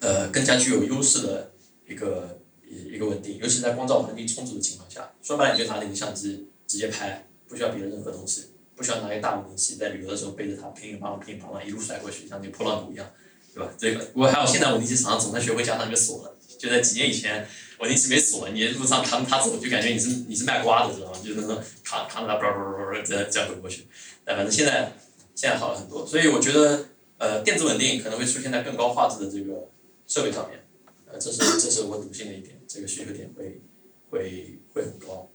Speaker 4: 呃更加具有优势的一个一一个稳定，尤其在光照环境充足的情况下，说白了你就拿你的相机直接拍，不需要别的任何东西，不需要拿一个大稳定器在旅游的时候背着它乒乒乓乓乒乒乓乓一路甩过去，像那破浪鼓一样，对吧？这个不过还有现在稳定器厂商总算学会加上一个锁了，就在几年以前稳定器没锁，你路上扛着它走，就感觉你是你是卖瓜的，知道吗？就是那种扛扛着它啵啵啵啵这样这样回过去，但反正现在现在好了很多，所以我觉得呃电子稳定可能会出现在更高画质的这个设备上面，呃这是这是我笃信的一点，这个需求点会会会很高。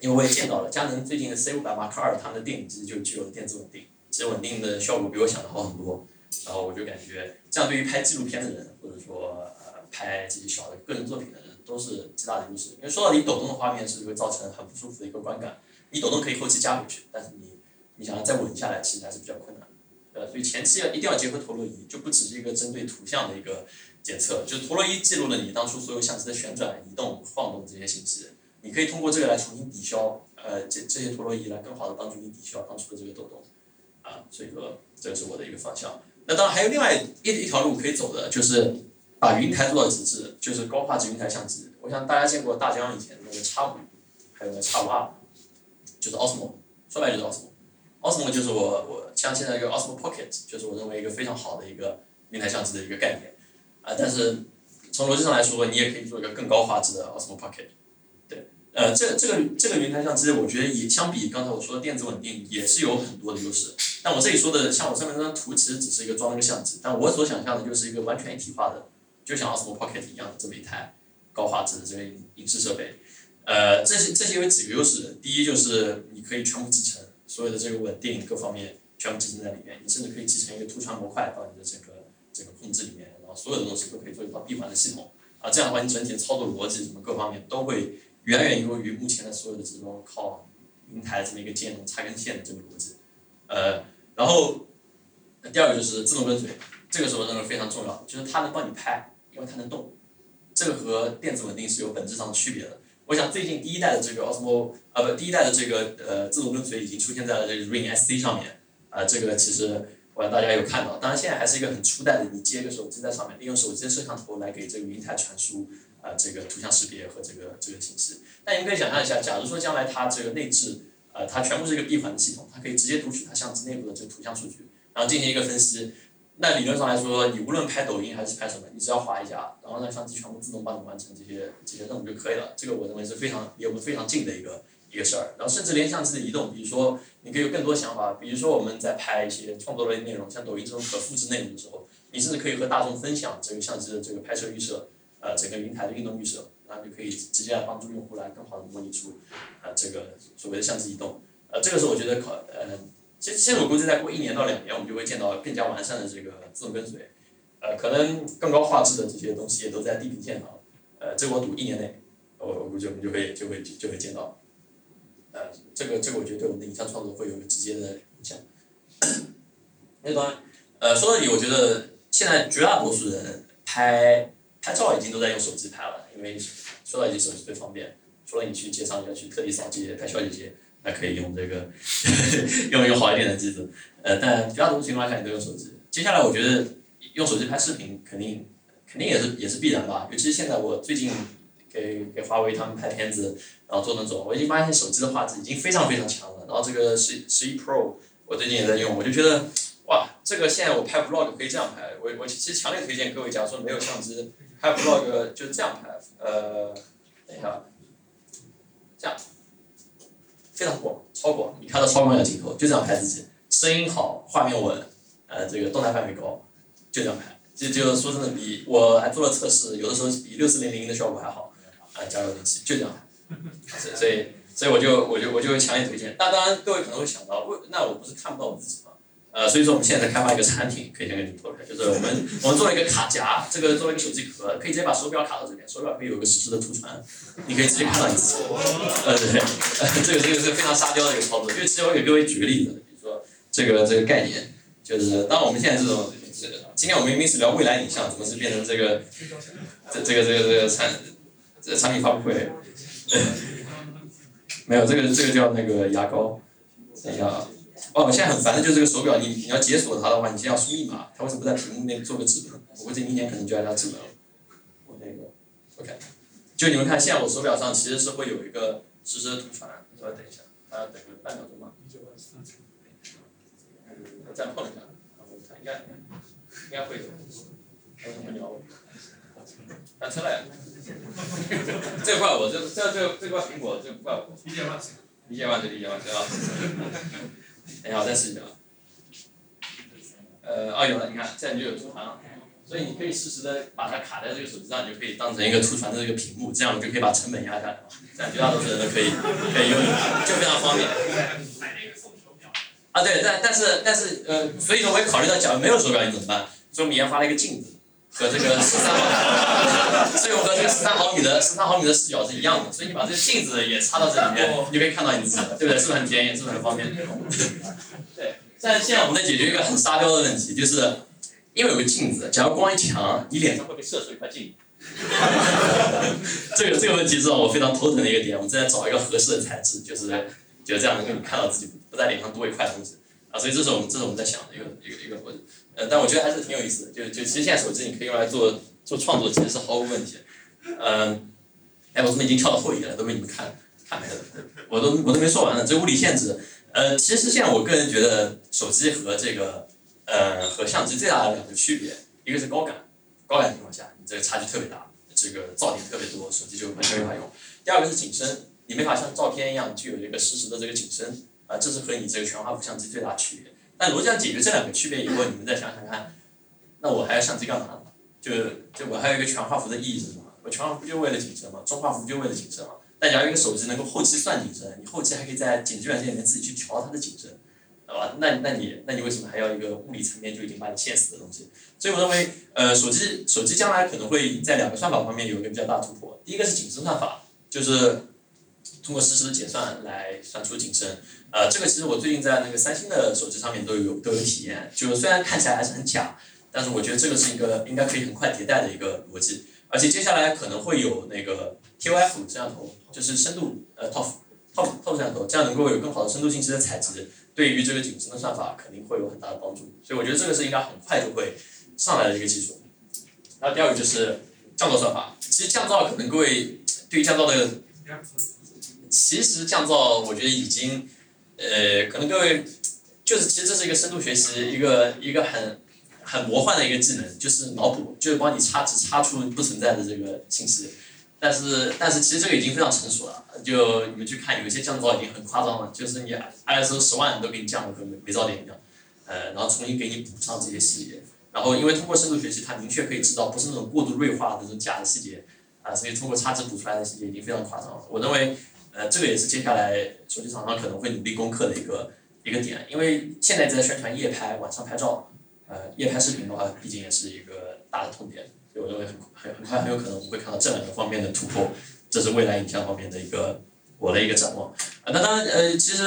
Speaker 4: 因为我也见到了，佳能最近的 C 五百 Mark 二，它们的电影机就具有电子稳定，其实稳定的效果比我想的好很多。然后我就感觉，这样对于拍纪录片的人，或者说拍这些小的个人作品的人，都是极大的优势。因为说到底，抖动的画面是会造成很不舒服的一个观感。你抖动可以后期加回去，但是你你想要再稳下来，其实还是比较困难的。呃，所以前期要一定要结合陀螺仪，就不只是一个针对图像的一个检测，就陀螺仪记录了你当初所有相机的旋转、移动、晃动这些信息。你可以通过这个来重新抵消，呃，这这些陀螺仪来更好的帮助你抵消当初的这个抖动，啊，所以说这个是我的一个方向。那当然还有另外一一条路可以走的，就是把云台做到极致，就是高画质云台相机。我想大家见过大疆以前那个叉五，还有那叉五 R，就是 Osmo，说白就是 Osmo。Osmo 就是我我像现在一个 Osmo Pocket，就是我认为一个非常好的一个云台相机的一个概念，啊，但是从逻辑上来说，你也可以做一个更高画质的 Osmo Pocket。呃，这这个这个云台相机，我觉得也相比刚才我说的电子稳定，也是有很多的优势。但我这里说的，像我上面那张图，其实只是一个装了个相机，但我所想象的就是一个完全一体化的，就像 Osmo Pocket 一样的这么一台高画质的这个影视设备。呃，这些这些有几个优势，第一就是你可以全部集成，所有的这个稳定各方面全部集成在里面，你甚至可以集成一个图传模块到你的这个这个控制里面，然后所有的东西都可以做一套闭环的系统。啊，这样的话，你整体的操作逻辑什么各方面都会。远远优于目前的所有的这种靠云台这么一个接龙插根线的这个逻辑，呃，然后第二个就是自动跟随，这个是我认为非常重要，就是它能帮你拍，因为它能动，这个和电子稳定是有本质上的区别的。我想最近第一代的这个 Osmo，呃不，第一代的这个呃自动跟随已经出现在了这个 Ring SC 上面，啊，这个其实我想大家有看到，当然现在还是一个很初代的，你接一个手机在上面，利用手机的摄像头来给这个云台传输。啊，这个图像识别和这个这个信息，那你可以想象一下，假如说将来它这个内置，呃，它全部是一个闭环的系统，它可以直接读取它相机内部的这个图像数据，然后进行一个分析。那理论上来说，你无论拍抖音还是拍什么，你只要滑一下，然后让相机全部自动帮你完成这些这些任务就可以了。这个我认为是非常离我们非常近的一个一个事儿。然后甚至连相机的移动，比如说你可以有更多想法，比如说我们在拍一些创作类内容，像抖音这种可复制内容的时候，你甚至可以和大众分享这个相机的这个拍摄预设。呃，整个云台的运动预设，然后就可以直接来帮助用户来更好的模拟出，呃，这个所谓的相机移动。呃，这个是我觉得可，呃，其实现在我估计再过一年到两年，我们就会见到更加完善的这个自动跟随。呃，可能更高画质的这些东西也都在地平线上。呃，这我赌一年内，我我估计我们就会就会就会见到。呃，这个这个我觉得对我们的影像创作会有个直接的影响。那当然，呃，说到底，我觉得现在绝大多数人拍。拍照已经都在用手机拍了，因为说到底手机最方便，除了你去街上要去特地扫街拍小姐姐，那可以用这个 用用好一点的机子，呃，但绝大多数情况下你都用手机。接下来我觉得用手机拍视频肯定肯定也是也是必然吧，尤其现在我最近给给华为他们拍片子，然后做那种，我已经发现手机的画质已经非常非常强了，然后这个十十一 Pro 我最近也在用，我就觉得哇，这个现在我拍 Vlog 可以这样拍，我我其实强烈推荐各位，假如说没有相机。拍 vlog 就这样拍，呃，等一下，这样，非常广，超广，你看到超广角镜头，就这样拍自己，声音好，画面稳，呃，这个动态范围高，就这样拍，这就说真的，比我还做了测试，有的时候比六四零零的效果还好，啊，加热电器就这样拍，所以所以所以我就我就我就强烈推荐，那当然各位可能会想到，为那我不是看不到我自己吗？呃，所以说我们现在在开发一个产品，可以先给你们透露一下，就是我们我们做了一个卡夹，这个作为一个手机壳，可以直接把手表卡到这边，手表可以有个实时的图传，你可以直接看到你自己。呃，对，这个这个是非常沙雕的一个操作。就其实我给各位举个例子，比如说这个这个概念，就是当我们现在这种，今天我们明明是聊未来影像，怎么是变成这个这这个这个这个产这产品发布会，没有这个这个叫那个牙膏，等一下啊。哦，现在很烦的就是这个手表，你你要解锁它的话，你先要输密码，它为什么不在屏幕内做个指纹？我估计明年可能就要加指纹了。我那个，OK，就你们看，现在我手表上其实是会有一个实时的图传，稍微等一下，还要等个半秒钟吧。我再碰一下，看应该应该会有。么鸟我？打车来。这怪我，这这这这怪苹果，这不怪我。理解吗？理解吗？这理解吗？对吧？等一下，我再试一下。呃，哦，有了，你看，这样你就有图传了。所以你可以实时的把它卡在这个手机上，你就可以当成一个图传的这个屏幕，这样我就可以把成本压下来，这样绝大多数人都可以可以用，就非常方便。啊，对，但但是但是呃，所以说我也考虑到，假如没有手表你怎么办？所以我们研发了一个镜子，和这个十三毫，所以我和这个十三毫米的十三毫米的视角是一样的，所以你把这个镜子也插到这里面，你就可以看到你自己，对不对？是不是很便宜？是不是很方便？对。但现在我们在解决一个很沙雕的问题，就是因为有个镜子，假如光一强，你脸上会被射出一块镜。这个这个问题是让我非常头疼的一个点，我们正在找一个合适的材质，就是就这样能够你看到自己不在脸上多一块东西啊，所以这是我们这是我们在想的一个一个一个过程。但我觉得还是挺有意思的，就就其实现在手机你可以用来做做创作，其实是毫无问题。嗯，哎，我怎么已经跳到后一页了？都被你们看看没了，我都我都没说完呢。这物理限制，呃，其实现在我个人觉得手机和这个呃和相机最大的两个区别，一个是高感，高感情况下你这个差距特别大，这个噪点特别多，手机就完全没法用。第二个是景深，你没法像照片一样具有一个实时的这个景深，啊，这是和你这个全画幅相机最大区别。那逻辑上解决这两个区别以后，你们再想想看，那我还要相机干嘛？就就我还有一个全画幅的意义是什么？我全画幅就为了景深嘛，中画幅就为了景深嘛。但假如一个手机能够后期算景深，你后期还可以在剪辑软件里面自己去调它的景深，好吧？那那你那你为什么还要一个物理层面就已经把你限死的东西？所以我认为，呃，手机手机将来可能会在两个算法方面有一个比较大突破。第一个是景深算法，就是通过实时的解算来算出景深。呃，这个其实我最近在那个三星的手机上面都有都有体验，就虽然看起来还是很假，但是我觉得这个是一个应该可以很快迭代的一个逻辑，而且接下来可能会有那个 TOF 摄像头，就是深度呃 TOF TOF TOF 摄像头，这样能够有更好的深度信息的采集，对于这个景深的算法肯定会有很大的帮助，所以我觉得这个是应该很快就会上来的一个技术。然后第二个就是降噪算法，其实降噪可能各位对于降噪的，其实降噪我觉得已经。呃，可能各位就是其实这是一个深度学习，一个一个很很魔幻的一个技能，就是脑补，就是帮你插值插出不存在的这个信息。但是但是其实这个已经非常成熟了，就你们去看有一些降噪已经很夸张了，就是你 ISO 十万都给你降了，跟没没噪点一样。呃，然后重新给你补上这些细节，然后因为通过深度学习，它明确可以知道不是那种过度锐化的这种假的细节，啊，所以通过插值补出来的细节已经非常夸张了。我认为。呃，这个也是接下来手机厂商可能会努力攻克的一个一个点，因为现在在宣传夜拍，晚上拍照，呃，夜拍视频的话，毕竟也是一个大的痛点，所以我认为很很很快很有可能我们会看到这两个方面的突破，这是未来影像方面的一个我的一个展望。啊，那当然，呃，其实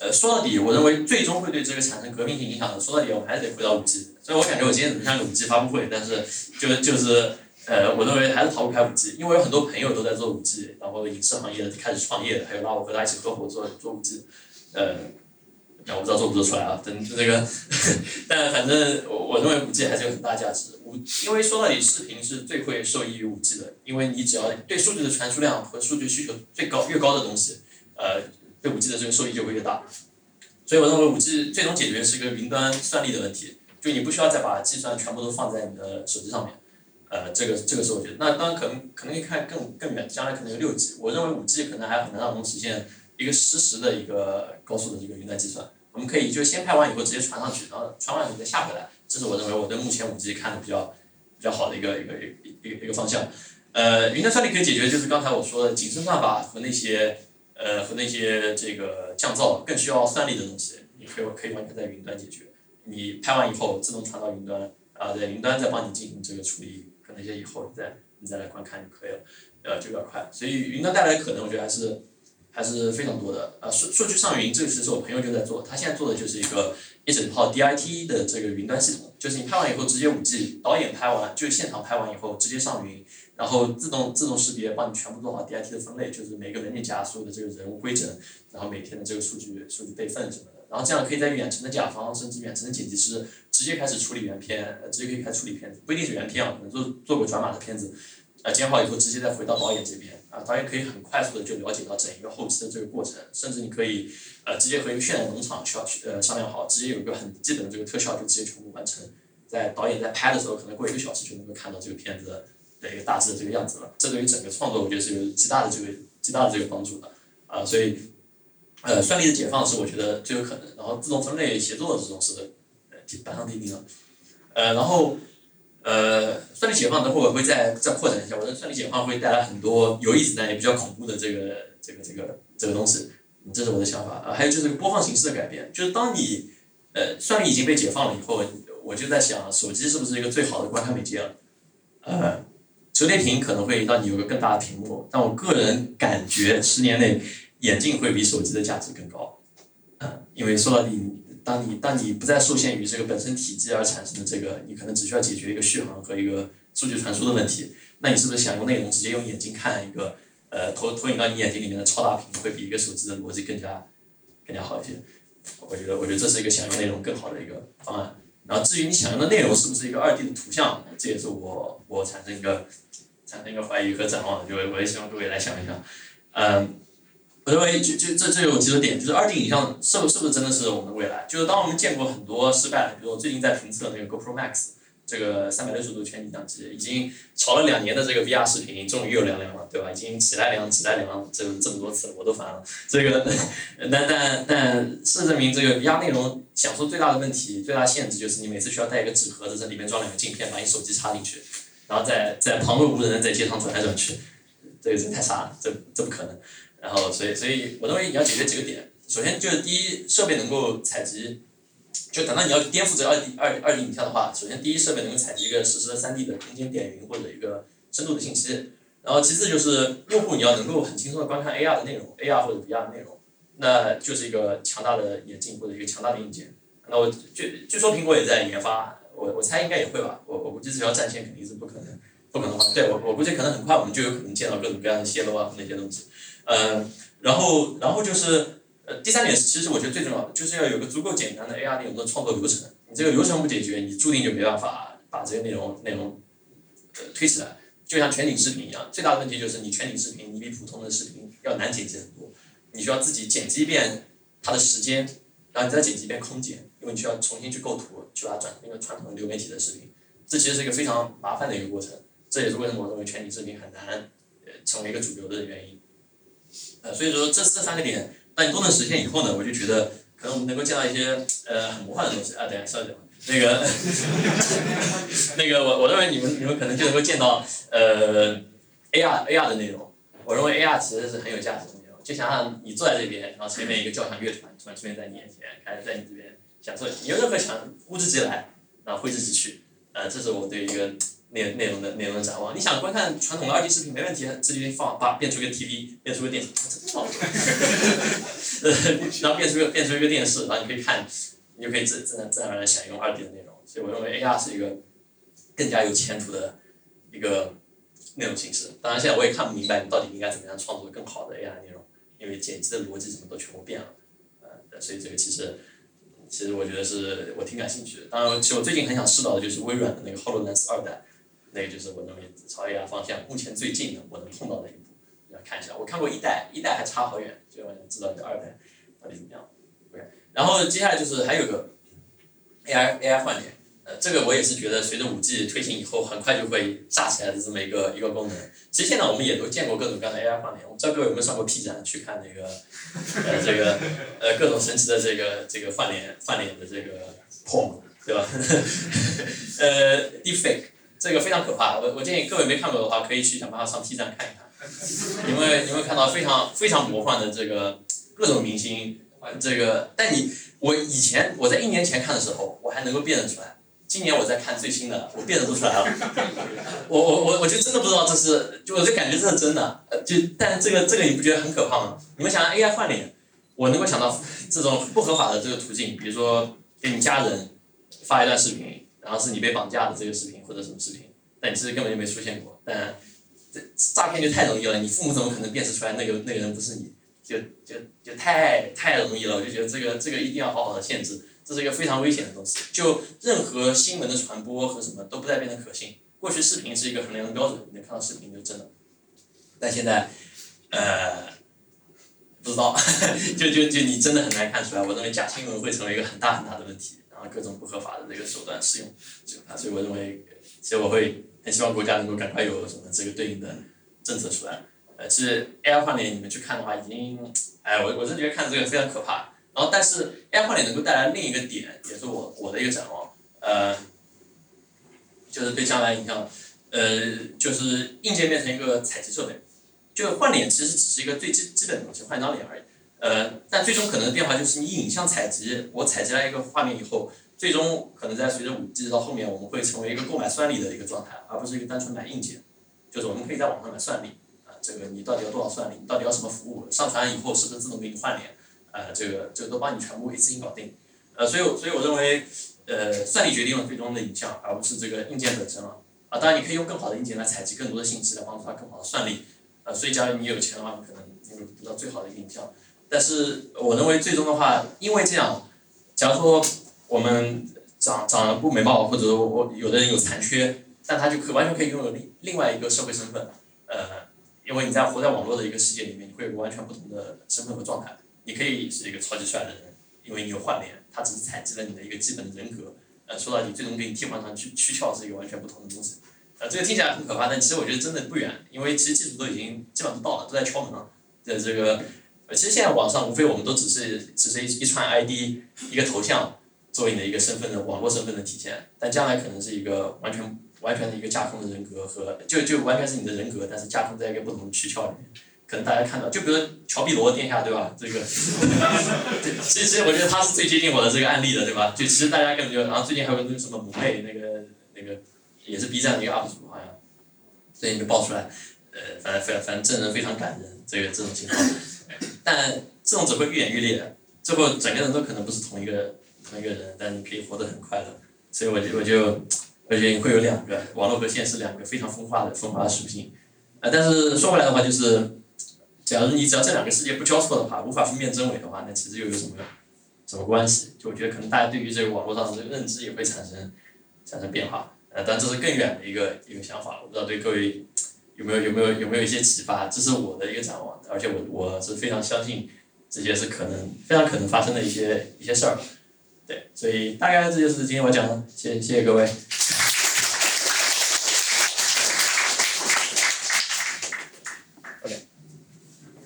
Speaker 4: 呃说到底，我认为最终会对这个产生革命性影响的，说到底我们还是得回到五 G。所以我感觉我今天怎么像个五 G 发布会，但是就就是。呃，我认为还是逃不开五 G，因为有很多朋友都在做五 G，然后影视行业开始创业，还有拉我和他一起合伙做做五 G，呃，那我不知道做不做出来啊，等那个，但反正我我认为五 G 还是有很大价值。五，因为说到底，视频是最会受益于五 G 的，因为你只要对数据的传输量和数据需求最高越高的东西，呃，对五 G 的这个受益就会越大。所以我认为五 G 最终解决是一个云端算力的问题，就你不需要再把计算全部都放在你的手机上面。呃，这个这个是我觉得，那当然可能可能看更更远，将来可能有六 G，我认为五 G 可能还很难让我们实现一个实时的一个高速的这个云端计算。我们可以就先拍完以后直接传上去，然后传完以后再下回来，这是我认为我对目前五 G 看的比较比较好的一个一个一一个一个方向。呃，云端算力可以解决，就是刚才我说的景深算法和那些呃和那些这个降噪更需要算力的东西，你可以可以完全在云端解决。你拍完以后自动传到云端，啊，在云端再帮你进行这个处理。那些以后你再你再来观看就可以了，呃，就比较快。所以云端带来的可能，我觉得还是还是非常多的。呃，数数据上云这个其实我朋友就在做，他现在做的就是一个一整套 DIT 的这个云端系统，就是你拍完以后直接五 G，导演拍完就现场拍完以后直接上云，然后自动自动识别帮你全部做好 DIT 的分类，就是每个文件夹所有的这个人物规整，然后每天的这个数据数据备份什么，然后这样可以在远程的甲方甚至远程的剪辑师直接开始处理原片，直接可以开始处理片子，不一定是原片啊，可能做做过转码的片子。呃，剪好以后直接再回到导演这边，啊，导演可以很快速的就了解到整一个后期的这个过程，甚至你可以呃直接和一个渲染农场需要去呃商量好，直接有一个很基本的这个特效就直接全部完成，在导演在拍的时候，可能过一个小时就能够看到这个片子的一个大致的这个样子了。这对于整个创作，我觉得是有极大的这个极大的这个帮助的，啊，所以呃算力的解放是我觉得最有可能，然后自动分类协作这种是呃板上钉钉了，呃，然后。呃，算力解放等会我会再再扩展一下。我觉得算力解放会带来很多有意思但也比较恐怖的这个这个这个这个东西，这是我的想法啊。还有就是播放形式的改变，就是当你呃算力已经被解放了以后，我就在想手机是不是一个最好的观看媒介了？呃，折叠屏可能会让你有个更大的屏幕，但我个人感觉十年内眼镜会比手机的价值更高，嗯，因为说到底。当你当你不再受限于这个本身体积而产生的这个，你可能只需要解决一个续航和一个数据传输的问题，那你是不是想用内容直接用眼睛看一个，呃，投投影到你眼睛里面的超大屏，会比一个手机的逻辑更加更加好一些？我觉得，我觉得这是一个想用内容更好的一个方案。然后至于你想用的内容是不是一个二 D 的图像，这也是我我产生一个产生一个怀疑和展望，就我也希望各位来想一想，嗯。我认为就就这这有几个点，就是二 D 影像是不是不是真的是我们的未来？就是当我们见过很多失败的，比如我最近在评测那个 GoPro Max 这个三百六十度全景相机，已经炒了两年的这个 VR 视频，终于又凉凉了，对吧？已经起来凉起来凉这这么多次了，我都烦了。这个，但但但事实证明，这个 VR 内容享受最大的问题、最大限制就是你每次需要带一个纸盒子，在里面装两个镜片，把你手机插进去，然后在在旁若无人在街上转来转去，这个真太傻了，这这不可能。然后，所以，所以我认为你要解决几个点。首先就是第一，设备能够采集，就等到你要颠覆这二 D 二二 D 影像的话，首先第一设备能够采集一个实时的三 D 的空间点云或者一个深度的信息。然后其次就是用户你要能够很轻松的观看 AR 的内容，AR 或者 VR 的内容，那就是一个强大的眼镜或者一个强大的硬件。那我据据说苹果也在研发，我我猜应该也会吧。我我估计这条战线肯定是不可能不可能的。对我我估计可能很快我们就有可能见到各种各样的泄露啊那些东西。呃，然后，然后就是，呃，第三点是，其实我觉得最重要的就是要有个足够简单的 AR 内容的创作流程。你这个流程不解决，你注定就没办法把这些内容内容，呃，推起来。就像全景视频一样，最大的问题就是你全景视频，你比普通的视频要难剪辑很多。你需要自己剪辑一遍它的时间，然后你再剪辑一遍空剪，因为你需要重新去构图，去把它转成一个传统的流媒体的视频。这其实是一个非常麻烦的一个过程。这也是为什么我认为全景视频很难，呃，成为一个主流的原因。呃，所以说这这三个点，当你都能实现以后呢，我就觉得可能我们能够见到一些呃很魔幻的东西啊。等下稍等，那个 那个我我认为你们你们可能就能够见到呃 AR AR 的内容。我认为 AR 其实是很有价值的内容。就想想你坐在这边，然后前面一个交响乐团突然出现在你眼前，开始在你这边享受，你有任何想呼之即来，然后挥之即去。呃，这是我对一个。内内容的内容的展望，你想观看传统的二 D 视频没问题，直接放把变出一个 TV，变出个电视，真好。呃，然后变出个变出一个电视，然后你可以看，你就可以自自然自然而然享用二 D 的内容。所以我认为 AR 是一个更加有前途的一个内容形式。当然，现在我也看不明白你到底应该怎么样创作更好的 AR 内容，因为剪辑的逻辑什么都全部变了。呃，所以这个其实其实我觉得是我挺感兴趣的。当然，其实我最近很想试到的就是微软的那个 HoloLens 二代。那个就是我认为朝 AI 方向目前最近的我能碰到的一步，要看一下。我看过一代，一代还差好远，所以我想知道这二代到底怎么样。OK，然后接下来就是还有个 AR AR 换脸，呃，这个我也是觉得随着五 G 推行以后，很快就会炸起来的这么一个一个功能。其实现在我们也都见过各种各样的 AR 换脸，我不知道各位有没有上过 P 展去看那个呃这个呃各种神奇的这个这个换脸换脸的这个 POM，对吧？呃，Deepfake。这个非常可怕，我我建议各位没看过的话，可以去想办法上 P 站看一看，你会你会看到非常非常魔幻的这个各种明星，这个但你我以前我在一年前看的时候，我还能够辨认出来，今年我在看最新的，我辨认不出来了。我我我我就真的不知道这是，就我就感觉这是真的。就但这个这个你不觉得很可怕吗？你们想 AI 换脸，我能够想到这种不合法的这个途径，比如说给你家人发一段视频，然后是你被绑架的这个视频或者什么视频，但你其实根本就没出现过。但这诈骗就太容易了，你父母怎么可能辨识出来那个那个人不是你？就就就太太容易了，我就觉得这个这个一定要好好的限制。这是一个非常危险的东西，就任何新闻的传播和什么都不再变得可信。过去视频是一个衡量的标准，你能看到视频就真的，但现在，呃，不知道，就就就你真的很难看出来。我认为假新闻会成为一个很大很大的问题，各种不合法的这个手段使用，啊，所以我认为，其实我会很希望国家能够赶快有什么这个对应的政策出来。呃，其实 AI 换脸你们去看的话，已经，哎，我我是觉得看这个非常可怕。然后，但是 AI 换脸能够带来另一个点，也是我我的一个展望，呃，就是对将来影响，呃，就是硬件变成一个采集设备，就换脸其实只是一个最基基本的东西，换一张脸而已，呃，但最终可能的变化就是你影像采集，我采集来一个画面以后，最终可能在随着五 G 到后面，我们会成为一个购买算力的一个状态，而不是一个单纯买硬件，就是我们可以在网上买算力，啊，这个你到底要多少算力，你到底要什么服务，上传以后是不是自动给你换脸？呃，这个这个都帮你全部一次性搞定，呃，所以所以我认为，呃，算力决定了最终的影像，而不是这个硬件本身了。啊，当然你可以用更好的硬件来采集更多的信息，来帮助它更好的算力。呃，所以假如你有钱的话，你可能能够得到最好的一个影像。但是我认为最终的话，因为这样，假如说我们长长了不美貌，或者说我有的人有残缺，但他就可完全可以拥有另另外一个社会身份。呃，因为你在活在网络的一个世界里面，你会有个完全不同的身份和状态。你可以是一个超级帅的人，因为你有换脸，他只是采集了你的一个基本的人格。呃，说到底，最终给你替换上去躯壳是一个完全不同的东西。呃，这个听起来很可怕，但其实我觉得真的不远，因为其实技术都已经基本上到了，都在敲门了。在这个，其实现在网上无非我们都只是只是一一串 ID，一个头像作为你的一个身份的网络身份的体现，但将来可能是一个完全完全的一个架空的人格和就就完全是你的人格，但是架空在一个不同的躯壳里面。可能大家看到，就比如乔碧罗殿下，对吧？这个，其实我觉得他是最接近我的这个案例的，对吧？就其实大家根本就，然后最近还有那个什么母妹，那个那个也是 B 站的一个 UP 主，好像最近就爆出来，呃，反正反反正证人非常感人，这个这种情况，但这种只会愈演愈烈，最后整个人都可能不是同一个同一个人，但你可以活得很快乐，所以我就我就我觉得会有两个网络和现实两个非常分化的分化的属性，呃，但是说回来的话就是。假如你只要这两个世界不交错的话，无法分辨真伪的话，那其实又有什么什么关系？就我觉得可能大家对于这个网络上的这个认知也会产生产生变化。呃，但这是更远的一个一个想法，我不知道对各位有没有有没有有没有一些启发？这是我的一个展望，而且我我是非常相信这些是可能非常可能发生的一些一些事儿。对，所以大概这就是今天我讲的，谢谢谢谢各位。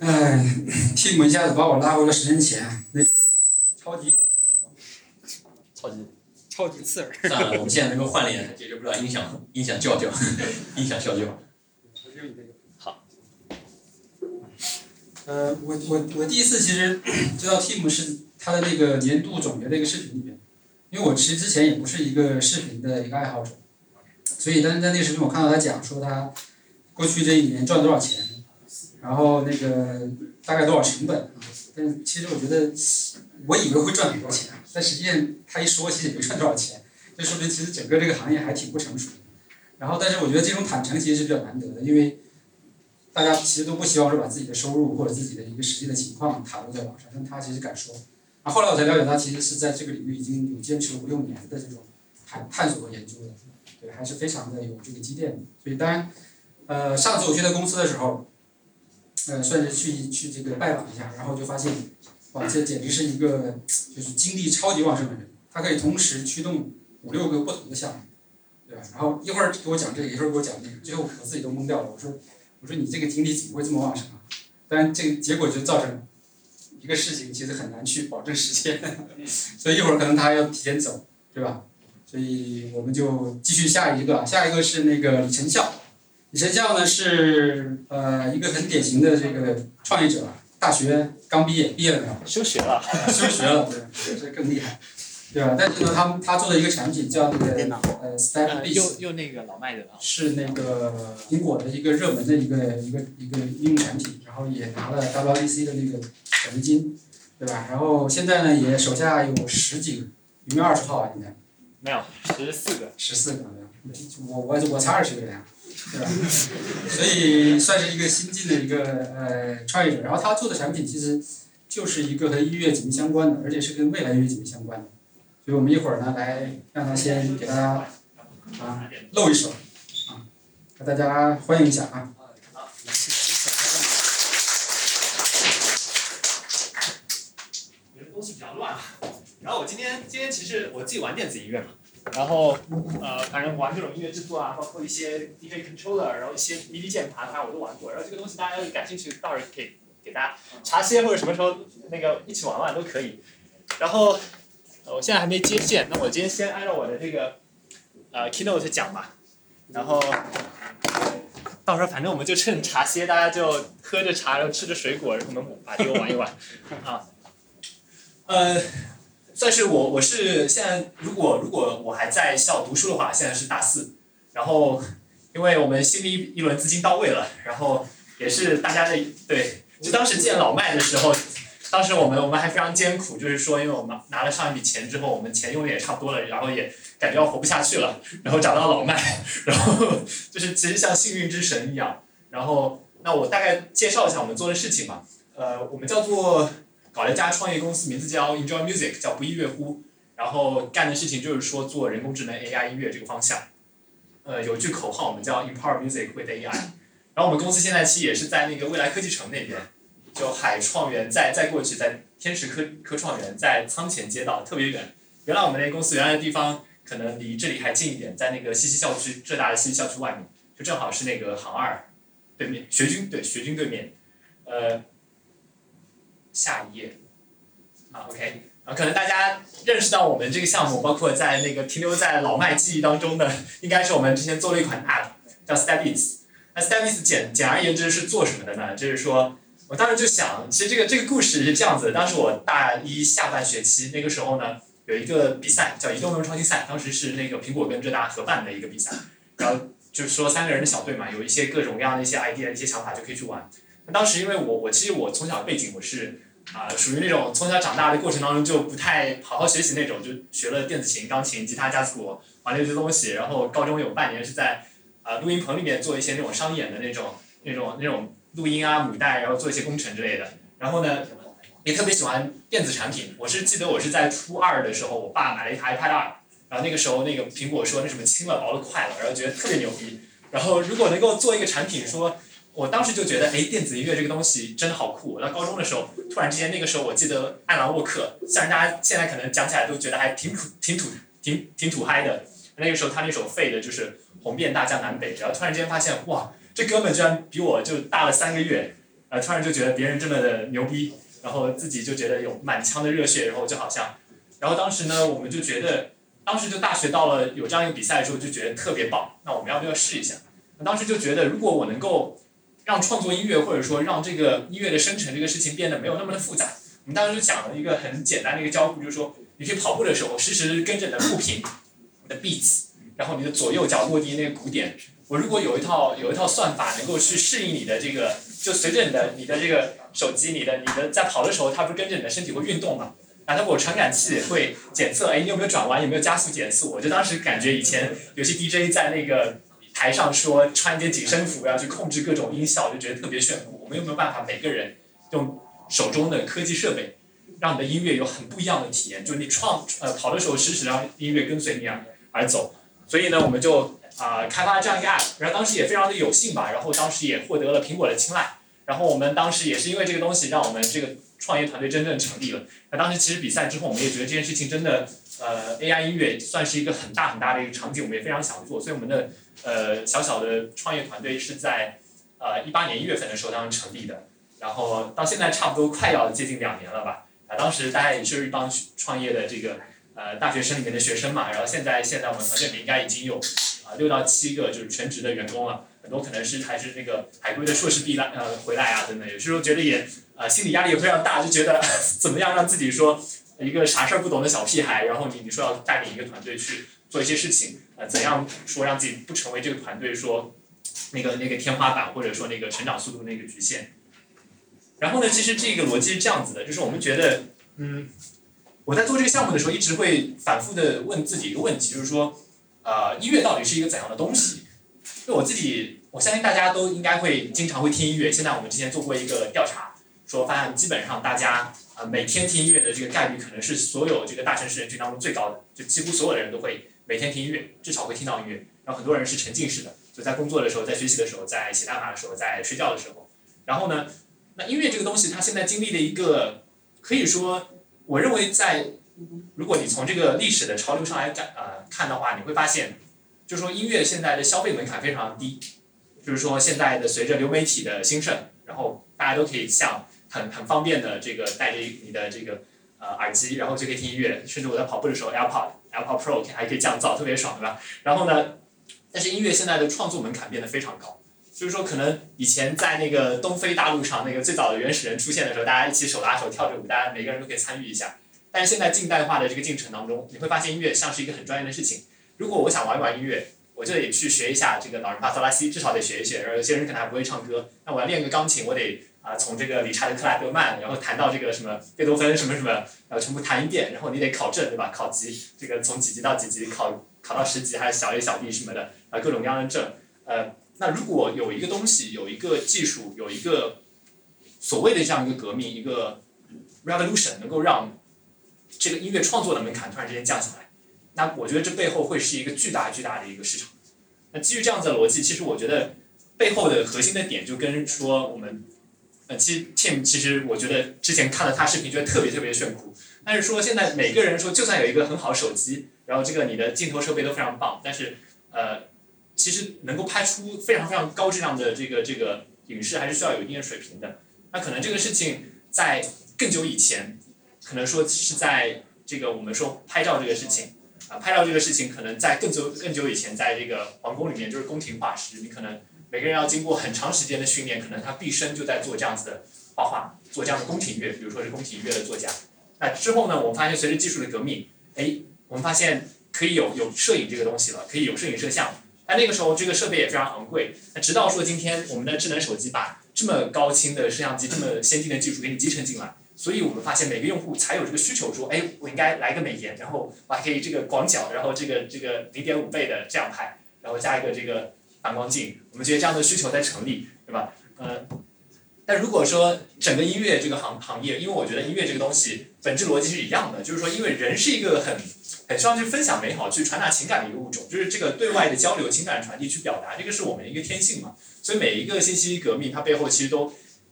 Speaker 3: 哎，替我一下子把我拉回了十年前，那超级
Speaker 4: 超级
Speaker 3: 超级刺耳。
Speaker 4: 算了，我们现在能够换脸，解决不了音响音响叫叫，音响叫叫。
Speaker 3: 呃，我我我第一次其实知道 Tim 是他的那个年度总结的一个视频里面，因为我其实之前也不是一个视频的一个爱好者，所以但是在那个视频我看到他讲说他过去这一年赚多少钱。然后那个大概多少成本啊？但其实我觉得，我以为会赚很多钱，但实际上他一说，其实也没赚多少钱，就说明其实整个这个行业还挺不成熟。然后，但是我觉得这种坦诚其实是比较难得的，因为大家其实都不希望说把自己的收入或者自己的一个实际的情况袒露在网上，但他其实敢说。啊，后来我才了解，他其实是在这个领域已经有坚持了五六年的这种探探索和研究的，对，还是非常的有这个积淀的。所以当然，呃，上次我去他公司的时候。呃，算是去去这个拜访一下，然后就发现，哇，这简直是一个就是精力超级旺盛的人，他可以同时驱动五六个不同的项目，对吧？然后一会儿给我讲这个，一会儿给我讲那个，最后我自己都懵掉了。我说，我说你这个精力怎么会这么旺盛啊？但，这个结果就造成一个事情，其实很难去保证时间，所以一会儿可能他要提前走，对吧？所以我们就继续下一个，下一个是那个李成孝。李成孝呢是呃一个很典型的这个创业者，大学刚毕业，毕业了没有？
Speaker 1: 休学了。
Speaker 3: 休学了，对，这更厉害。对吧？但是呢，他他做的一个产品叫那个呃 Step
Speaker 5: 呃
Speaker 3: Beats，
Speaker 5: 又又那个老麦的啊，
Speaker 3: 是那个苹果的一个热门的一个一个一个应用产品，然后也拿了 WDC 的那个奖学金，对吧？然后现在呢，也手下有十几个，有没有二十号啊？现在
Speaker 5: 没有十四个，
Speaker 3: 十四个，我我我才二十个人啊，对吧？所以算是一个新进的一个呃创业者。然后他做的产品其实就是一个和音乐紧密相关的，而且是跟未来音乐紧密相关的。所以我们一会儿呢，来让他先给大家啊露一手啊，和大家欢迎一下啊。
Speaker 5: 我的东西比较乱啊。然后我今天今天其实我自己玩电子音乐嘛，然后呃反正玩这种音乐制作啊，包括一些 DJ controller，然后一些 MIDI 键盘，反正我都玩过。然后这个东西大家要是感兴趣，到时候可以给大家茶歇或者什么时候那个一起玩玩都可以。然后我现在还没接线，那我今天先按照我的这个呃 keynote 讲吧，然后。到时候反正我们就趁茶歇，大家就喝着茶，然后吃着水果，然后我们把这个玩一玩，啊，呃，算是我我是现在如果如果我还在校读书的话，现在是大四，然后因为我们新的一一轮资金到位了，然后也是大家的对，就当时见老麦的时候，当时我们我们还非常艰苦，就是说因为我们拿了上一笔钱之后，我们钱用的也差不多了，然后也感觉要活不下去了，然后找到老麦，然后 就是其实像幸运之神一样，然后那我大概介绍一下我们做的事情吧，呃，我们叫做。搞了一家创业公司，名字叫 Enjoy Music，叫不亦乐乎。然后干的事情就是说做人工智能 AI 音乐这个方向。呃，有句口号，我们叫 Empower Music with AI。然后我们公司现在其实也是在那个未来科技城那边，就海创园再再过去，在天使科科创园，在仓前街道，特别远。原来我们那公司原来的地方可能离这里还近一点，在那个西溪校区浙大的西溪校区外面，就正好是那个航二对面，学军对学军对面，呃。下一页，啊，OK，啊，可能大家认识到我们这个项目，包括在那个停留在老麦记忆当中的，应该是我们之前做了一款 App，叫 stepis。那 stepis 简简而言之是做什么的呢？就是说我当时就想，其实这个这个故事是这样子的。当时我大一下半学期那个时候呢，有一个比赛叫移动能创新赛，当时是那个苹果跟浙大合办的一个比赛，然后就是说三个人的小队嘛，有一些各种各样的一些 idea、一些想法就可以去玩。当时因为我我其实我从小背景我是。啊，属于那种从小长大的过程当中就不太好好学习那种，就学了电子琴、钢琴、吉他、架子鼓，玩了一堆东西。然后高中有半年是在啊录音棚里面做一些那种商演的那种、那种、那种录音啊、母带，然后做一些工程之类的。然后呢，也特别喜欢电子产品。我是记得我是在初二的时候，我爸买了一台 iPad 二，然后那个时候那个苹果说那什么轻了、薄了、快了，然后觉得特别牛逼。然后如果能够做一个产品说。我当时就觉得，哎，电子音乐这个东西真的好酷。我到高中的时候，突然之间，那个时候我记得艾兰沃克，像大家现在可能讲起来都觉得还挺土、挺土、挺挺土嗨的。那个时候他那首《废的就是红遍大江南北，然后突然之间发现，哇，这哥们居然比我就大了三个月，呃，突然就觉得别人这么的牛逼，然后自己就觉得有满腔的热血，然后就好像，然后当时呢，我们就觉得，当时就大学到了有这样一个比赛的时候，就觉得特别棒。那我们要不要试一下？当时就觉得，如果我能够。让创作音乐，或者说让这个音乐的生成这个事情变得没有那么的复杂。我们当时就讲了一个很简单的一个交互，就是说，你去跑步的时候，实时跟着你的步频，你的 beats，然后你的左右脚落地那个鼓点。我如果有一套有一套算法，能够去适应你的这个，就随着你的你的这个手机，你的你的在跑的时候，它不是跟着你的身体会运动嘛？然后我传感器会检测，哎，你有没有转弯，有没有加速减速？我就当时感觉以前有些 DJ 在那个。台上说穿一件紧身服要去控制各种音效，就觉得特别炫酷。我们有没有办法每个人用手中的科技设备，让你的音乐有很不一样的体验？就你创呃跑的时候，实时让音乐跟随你而而走。所以呢，我们就啊开发了这样一个 app，然后当时也非常的有幸吧，然后当时也获得了苹果的青睐。然后我们当时也是因为这个东西，让我们这个创业团队真正成立了。那当时其实比赛之后，我们也觉得这件事情真的呃 AI 音乐算是一个很大很大的一个场景，我们也非常想做，所以我们的。呃，小小的创业团队是在呃一八年一月份的时候当时成立的，然后到现在差不多快要接近两年了吧。啊，当时大家也是一帮创业的这个呃大学生里面的学生嘛，然后现在现在我们团队里面应该已经有啊六到七个就是全职的员工了，很多可能是还是那个海归的硕士毕来呃回来啊等等，有时候觉得也呃心理压力也非常大，就觉得 怎么样让自己说一个啥事儿不懂的小屁孩，然后你你说要带领一个团队去做一些事情，呃，怎样说让自己不成为这个团队说那个那个天花板，或者说那个成长速度那个局限。然后呢，其实这个逻辑是这样子的，就是我们觉得，嗯，我在做这个项目的时候，一直会反复的问自己一个问题，就是说，呃，音乐到底是一个怎样的东西？就我自己，我相信大家都应该会经常会听音乐。现在我们之前做过一个调查，说发现基本上大家呃每天听音乐的这个概率，可能是所有这个大城市人群当中最高的，就几乎所有的人都会每天听音乐，至少会听到音乐。然后很多人是沉浸式的，就在工作的时候，在学习的时候，在写代码的时候，在睡觉的时候。然后呢？那音乐这个东西，它现在经历了一个，可以说，我认为在，如果你从这个历史的潮流上来感呃看的话，你会发现，就是说音乐现在的消费门槛非常低，就是说现在的随着流媒体的兴盛，然后大家都可以像很很方便的这个带着你的这个呃耳机，然后就可以听音乐，甚至我在跑步的时候，AirPod AirPod Pro 还可以降噪，特别爽，对吧？然后呢，但是音乐现在的创作门槛变得非常高。就是说，可能以前在那个东非大陆上，那个最早的原始人出现的时候，大家一起手拉手跳着舞，大家每个人都可以参与一下。但是现在近代化的这个进程当中，你会发现音乐像是一个很专业的事情。如果我想玩一玩音乐，我就得去学一下这个老人帕萨拉西，至少得学一学。然后有些人可能还不会唱歌，那我要练个钢琴，我得啊从这个理查德克莱德曼，然后弹到这个什么贝多芬什么什么，然后全部弹一遍，然后你得考证对吧？考级，这个从几级到几级，考考到十级还是小 A 小 B 什么的啊，各种各样的证，呃。那如果有一个东西，有一个技术，有一个所谓的这样一个革命，一个 revolution，能够让这个音乐创作的门槛突然之间降下来，那我觉得这背后会是一个巨大巨大的一个市场。那基于这样子的逻辑，其实我觉得背后的核心的点就跟说我们，呃，其实 Tim 其实我觉得之前看了他视频，觉得特别特别炫酷。但是说现在每个人说，就算有一个很好手机，然后这个你的镜头设备都非常棒，但是呃。其实能够拍出非常非常高质量的这个这个影视，还是需要有一定的水平的。那可能这个事情在更久以前，可能说是在这个我们说拍照这个事情啊，拍照这个事情可能在更久更久以前，在这个皇宫里面就是宫廷画师，你可能每个人要经过很长时间的训练，可能他毕生就在做这样子的画画，做这样的宫廷乐，比如说是宫廷乐的作家。那之后呢，我们发现随着技术的革命，哎，我们发现可以有有摄影这个东西了，可以有摄影摄像。那那个时候，这个设备也非常昂贵。那直到说今天，我们的智能手机把这么高清的摄像机、这么先进的技术给你集成进来，所以我们发现每个用户才有这个需求，说，哎，我应该来个美颜，然后我还可以这个广角，然后这个这个零点五倍的这样拍，然后加一个这个反光镜，我们觉得这样的需求在成立，对吧？呃，但如果说整个音乐这个行行业，因为我觉得音乐这个东西本质逻辑是一样的，就是说，因为人是一个很。很需要去分享美好、去传达情感的一个物种，就是这个对外的交流、情感传递、去表达，这个是我们一个天性嘛。所以每一个信息革命，它背后其实都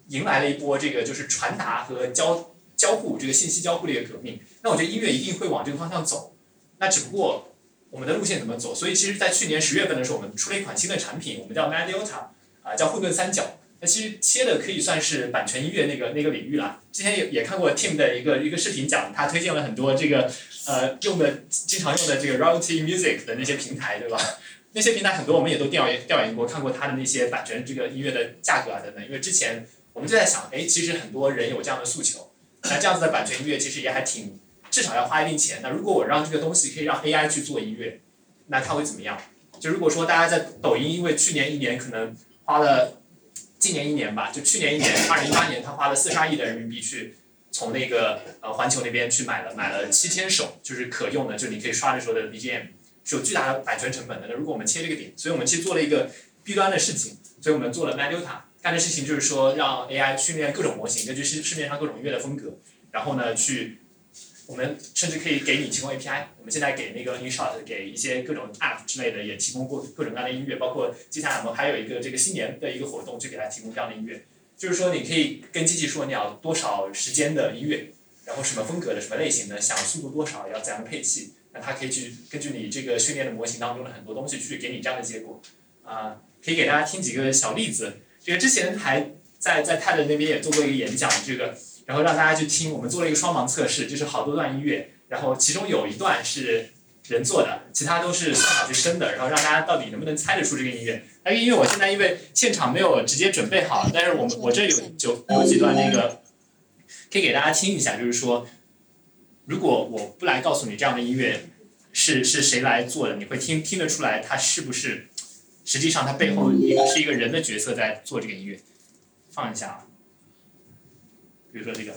Speaker 5: 迎来了一波这个就是传达和交交互这个信息交互的一个革命。那我觉得音乐一定会往这个方向走。那只不过我们的路线怎么走？所以其实，在去年十月份的时候，我们出了一款新的产品，我们叫 Mediota，啊，叫混沌三角。那其实切的可以算是版权音乐那个那个领域了。之前也也看过 Tim 的一个一个视频，讲他推荐了很多这个呃用的经常用的这个 royalty music 的那些平台，对吧？那些平台很多我们也都调研调研过，看过他的那些版权这个音乐的价格啊等等。因为之前我们就在想，哎，其实很多人有这样的诉求，那这样子的版权音乐其实也还挺，至少要花一定钱。那如果我让这个东西可以让 AI 去做音乐，那它会怎么样？就如果说大家在抖音，因为去年一年可能花了。今年一年吧，就去年一年，二零一八年，他花了四十二亿的人民币去从那个呃环球那边去买了买了七千首，就是可用的，就你可以刷的时候的 BGM，是有巨大的版权成本的。那如果我们切这个点，所以我们其实做了一个 B 端的事情，所以我们做了 Meduta 干的事情就是说让 AI 训练各种模型，根据市市面上各种音乐的风格，然后呢去。我们甚至可以给你提供 API。我们现在给那个 InShot，给一些各种 App 之类的也提供过各种各样的音乐，包括接下来我们还有一个这个新年的一个活动，就给他提供这样的音乐。就是说，你可以跟机器说你要多少时间的音乐，然后什么风格的、什么类型的，想速度多少，要怎样配器，那它可以去根据你这个训练的模型当中的很多东西去给你这样的结果。啊，可以给大家听几个小例子。这个之前还在在 TED 那边也做过一个演讲，这个。然后让大家去听，我们做了一个双盲测试，就是好多段音乐，然后其中有一段是人做的，其他都是算法去生的，然后让大家到底能不能猜得出这个音乐。那个音乐我现在因为现场没有直接准备好，但是我们我这有就有几段那个，可以给大家听一下，就是说，如果我不来告诉你这样的音乐是是谁来做的，你会听听得出来它是不是实际上它背后一个是一个人的角色在做这个音乐。放一下啊，比如说这个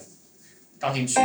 Speaker 5: 钢琴曲。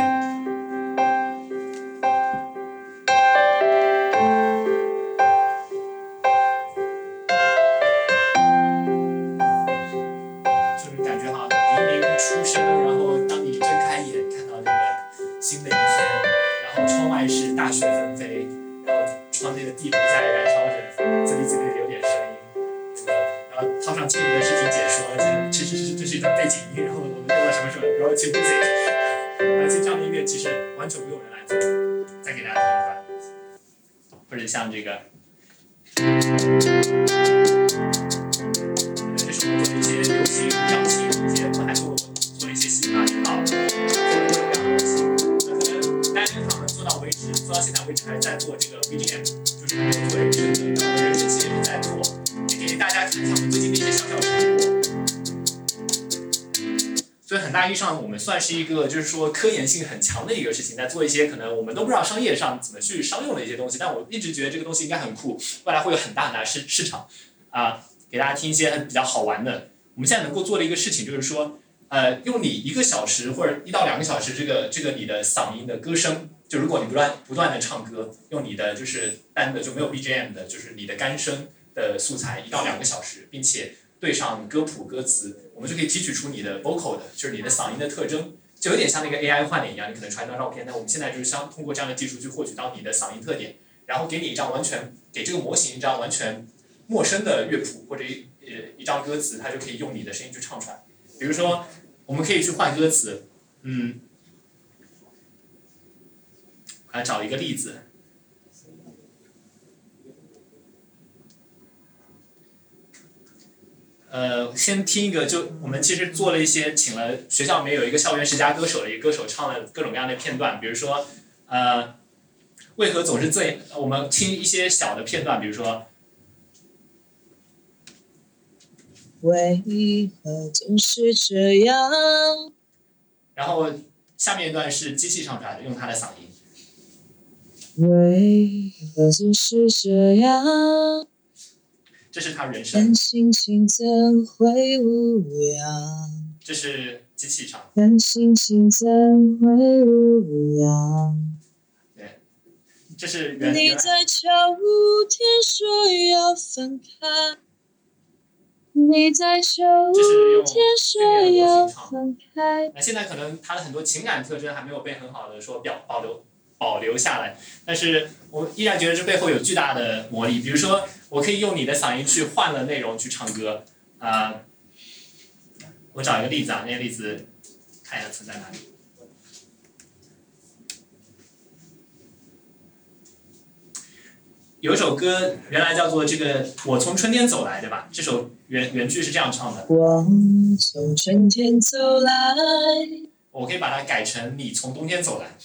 Speaker 5: 是一个就是说科研性很强的一个事情，在做一些可能我们都不知道商业上怎么去商用的一些东西，但我一直觉得这个东西应该很酷，未来会有很大很大市市场啊。给大家听一些比较好玩的。我们现在能够做的一个事情就是说，呃，用你一个小时或者一到两个小时，这个这个你的嗓音的歌声，就如果你不断不断的唱歌，用你的就是单的就没有 BGM 的，就是你的干声的素材一到两个小时，并且对上歌谱歌词，我们就可以提取出你的 vocal 的，就是你的嗓音的特征，就有点像那个 AI 换脸一样，你可能传一张照片，那我们现在就是相通过这样的技术去获取到你的嗓音特点，然后给你一张完全给这个模型一张完全。陌生的乐谱或者一呃一张歌词，它就可以用你的声音去唱出来。比如说，我们可以去换歌词，嗯，来找一个例子。呃，先听一个，就我们其实做了一些，请了学校里面有一个校园十佳歌手的一个歌手唱了各种各样的片段，比如说，呃，为何总是最，我们听一些小的片段，比如说。
Speaker 6: 为何总是这样？
Speaker 5: 然后下面一段是机器唱出来的，用他的嗓音。
Speaker 6: 为何总是这样？
Speaker 5: 这是他人生。
Speaker 6: 但心情怎会无恙？
Speaker 5: 这是机器唱。
Speaker 6: 但心情怎会无恙？
Speaker 5: 对，这是原
Speaker 6: 你在秋天说要分开。你在秋天说要分开。
Speaker 5: 那现在可能他的很多情感特征还没有被很好的说表保留保留下来，但是我依然觉得这背后有巨大的魔力。比如说，我可以用你的嗓音去换了内容去唱歌啊。我找一个例子啊，那个例子看一下存在哪里。有一首歌原来叫做这个“我从春天走来”，对吧？这首原原句是这样唱的：
Speaker 6: 我从春天走来。
Speaker 5: 我可以把它改成“你从冬天走来”。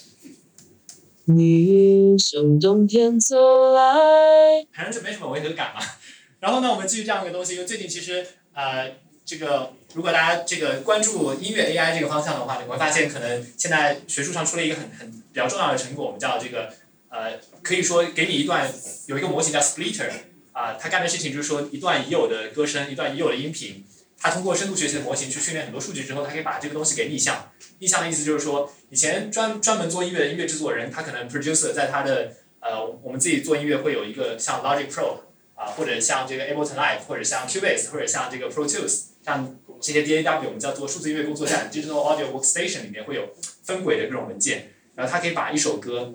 Speaker 6: 你从冬天走来。
Speaker 5: 反正就没什么违和感嘛。然后呢，我们继续这样一个东西，因为最近其实呃，这个如果大家这个关注音乐 AI 这个方向的话，你会发现可能现在学术上出了一个很很比较重要的成果，我们叫这个。呃，可以说给你一段有一个模型叫 Splitter，啊，他干的事情就是说一段已有的歌声，一段已有的音频，他通过深度学习的模型去训练很多数据之后，他可以把这个东西给逆向。逆向的意思就是说，以前专专门做音乐的音乐制作人，他可能 producer 在他的呃，我们自己做音乐会有一个像 Logic Pro 啊，或者像这个 Ableton Live，或者像 Cubase，或者像这个 Pro Tools，像这些 DAW，我们叫做数字音乐工作站 Digital Audio Workstation 里面会有分轨的各种文件，然后它可以把一首歌。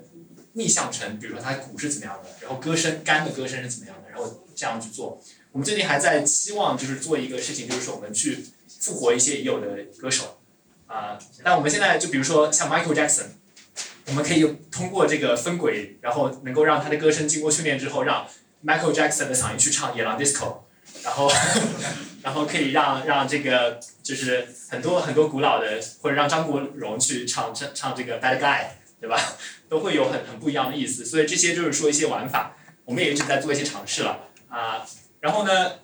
Speaker 5: 逆向成，比如说它鼓是怎么样的，然后歌声干的歌声是怎么样的，然后这样去做。我们最近还在期望就是做一个事情，就是说我们去复活一些已有的歌手，啊，那我们现在就比如说像 Michael Jackson，我们可以通过这个分轨，然后能够让他的歌声经过训练之后，让 Michael Jackson 的嗓音去唱《野狼 Disco》，然后 然后可以让让这个就是很多很多古老的，或者让张国荣去唱唱唱这个 Bad Guy。对吧？都会有很很不一样的意思，所以这些就是说一些玩法，我们也一直在做一些尝试了啊。然后呢，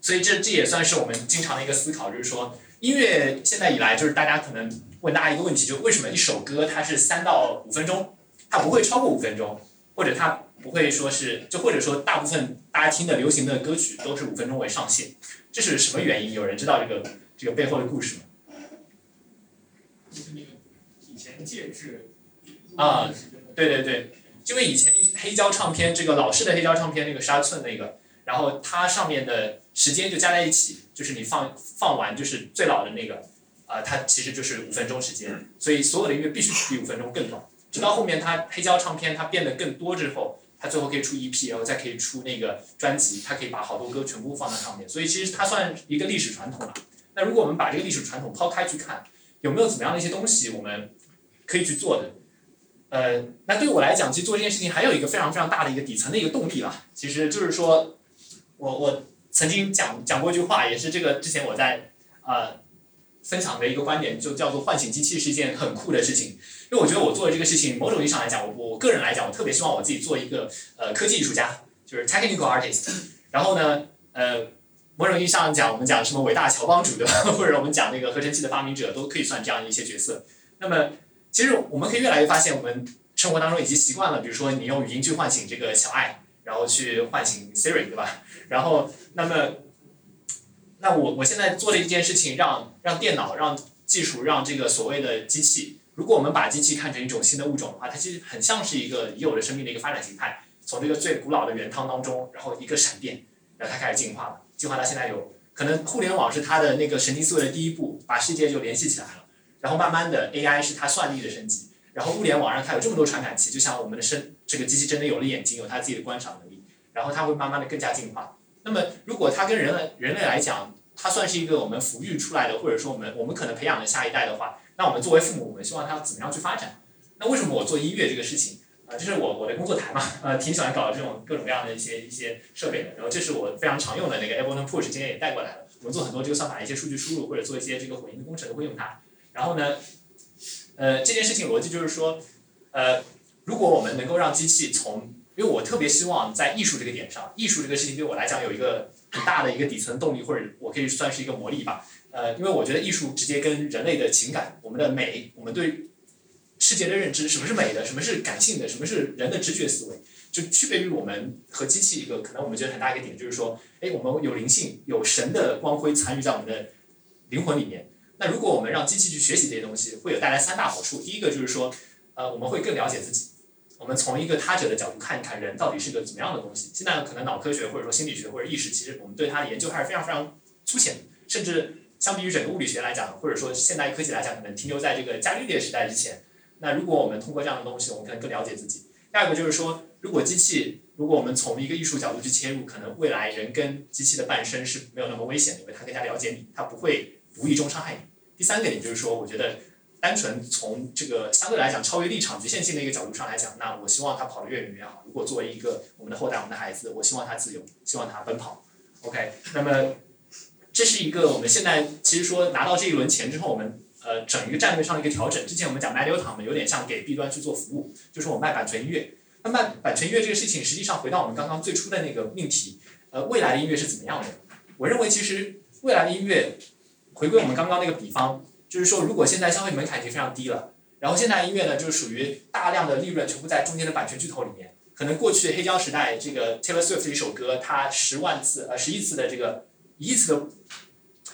Speaker 5: 所以这这也算是我们经常的一个思考，就是说，音乐现在以来，就是大家可能问大家一个问题，就为什么一首歌它是三到五分钟，它不会超过五分钟，或者它不会说是，就或者说大部分大家听的流行的歌曲都是五分钟为上限，这是什么原因？有人知道这个这个背后的故事吗？
Speaker 1: 就是那个以前介质
Speaker 5: 啊，对对对，因为以前黑胶唱片这个老式的黑胶唱片那个十二寸那个，然后它上面的时间就加在一起，就是你放放完就是最老的那个，啊、它其实就是五分钟时间，所以所有的音乐必须比五分钟更短。直到后面它黑胶唱片它变得更多之后，它最后可以出 EP，然后再可以出那个专辑，它可以把好多歌全部放在上面，所以其实它算一个历史传统了。那如果我们把这个历史传统抛开去看，有没有怎么样的一些东西我们可以去做的？呃，那对我来讲，其实做这件事情还有一个非常非常大的一个底层的一个动力啦，其实就是说，我我曾经讲讲过一句话，也是这个之前我在呃分享的一个观点，就叫做唤醒机器是一件很酷的事情。因为我觉得我做的这个事情，某种意义上来讲，我我个人来讲，我特别希望我自己做一个呃科技艺术家，就是 technical artist。然后呢，呃，某种意义上讲，我们讲什么伟大乔帮主对吧？或者我们讲那个合成器的发明者，都可以算这样一些角色。那么，其实我们可以越来越发现，我们生活当中已经习惯了，比如说你用语音去唤醒这个小爱，然后去唤醒 Siri，对吧？然后，那么，那我我现在做的一件事情，让让电脑、让技术、让这个所谓的机器，如果我们把机器看成一种新的物种的话，它其实很像是一个已有的生命的一个发展形态，从这个最古老的原汤当中，然后一个闪电，然后它开始进化了，进化到现在有可能互联网是它的那个神经思维的第一步，把世界就联系起来了。然后慢慢的 AI 是它算力的升级，然后物联网让它有这么多传感器，就像我们的身这个机器真的有了眼睛，有它自己的观赏能力，然后它会慢慢的更加进化。那么如果它跟人类人类来讲，它算是一个我们抚育出来的，或者说我们我们可能培养的下一代的话，那我们作为父母，我们希望它怎么样去发展？那为什么我做音乐这个事情？啊、这是我我的工作台嘛，呃，挺喜欢搞这种各种各样的一些一些设备的。然后这是我非常常用的那个 Ableton Push，今天也带过来了。我们做很多这个算法的一些数据输入，或者做一些这个混音的工程都会用它。然后呢，呃，这件事情逻辑就是说，呃，如果我们能够让机器从，因为我特别希望在艺术这个点上，艺术这个事情对我来讲有一个很大的一个底层动力，或者我可以算是一个魔力吧。呃，因为我觉得艺术直接跟人类的情感、我们的美、我们对世界的认知，什么是美的，什么是感性的，什么是人的直觉思维，就区别于我们和机器一个可能我们觉得很大一个点，就是说，哎，我们有灵性，有神的光辉参与在我们的灵魂里面。那如果我们让机器去学习这些东西，会有带来三大好处。第一个就是说，呃，我们会更了解自己。我们从一个他者的角度看一看人到底是个怎么样的东西。现在可能脑科学或者说心理学或者意识，其实我们对它的研究还是非常非常粗浅的，甚至相比于整个物理学来讲，或者说现代科技来讲，可能停留在这个伽利略时代之前。那如果我们通过这样的东西，我们可能更了解自己。第二个就是说，如果机器，如果我们从一个艺术角度去切入，可能未来人跟机器的伴生是没有那么危险的，因为它更加了解你，它不会无意中伤害你。第三个点就是说，我觉得单纯从这个相对来讲超越立场局限性的一个角度上来讲，那我希望他跑得越远越好。如果作为一个我们的后代、我们的孩子，我希望他自由，希望他奔跑。OK，那么这是一个我们现在其实说拿到这一轮钱之后，我们呃整一个战略上的一个调整。之前我们讲 Mediatom 嘛，有点像给 B 端去做服务，就是我卖版权音乐。那卖版权音乐这个事情，实际上回到我们刚刚最初的那个命题，呃，未来的音乐是怎么样的？我认为其实未来的音乐。回归我们刚刚那个比方，就是说，如果现在消费门槛已经非常低了，然后现在音乐呢，就是属于大量的利润全部在中间的版权巨头里面。可能过去黑胶时代，这个 Taylor Swift 一首歌，它十万次呃十亿次的这个一亿次的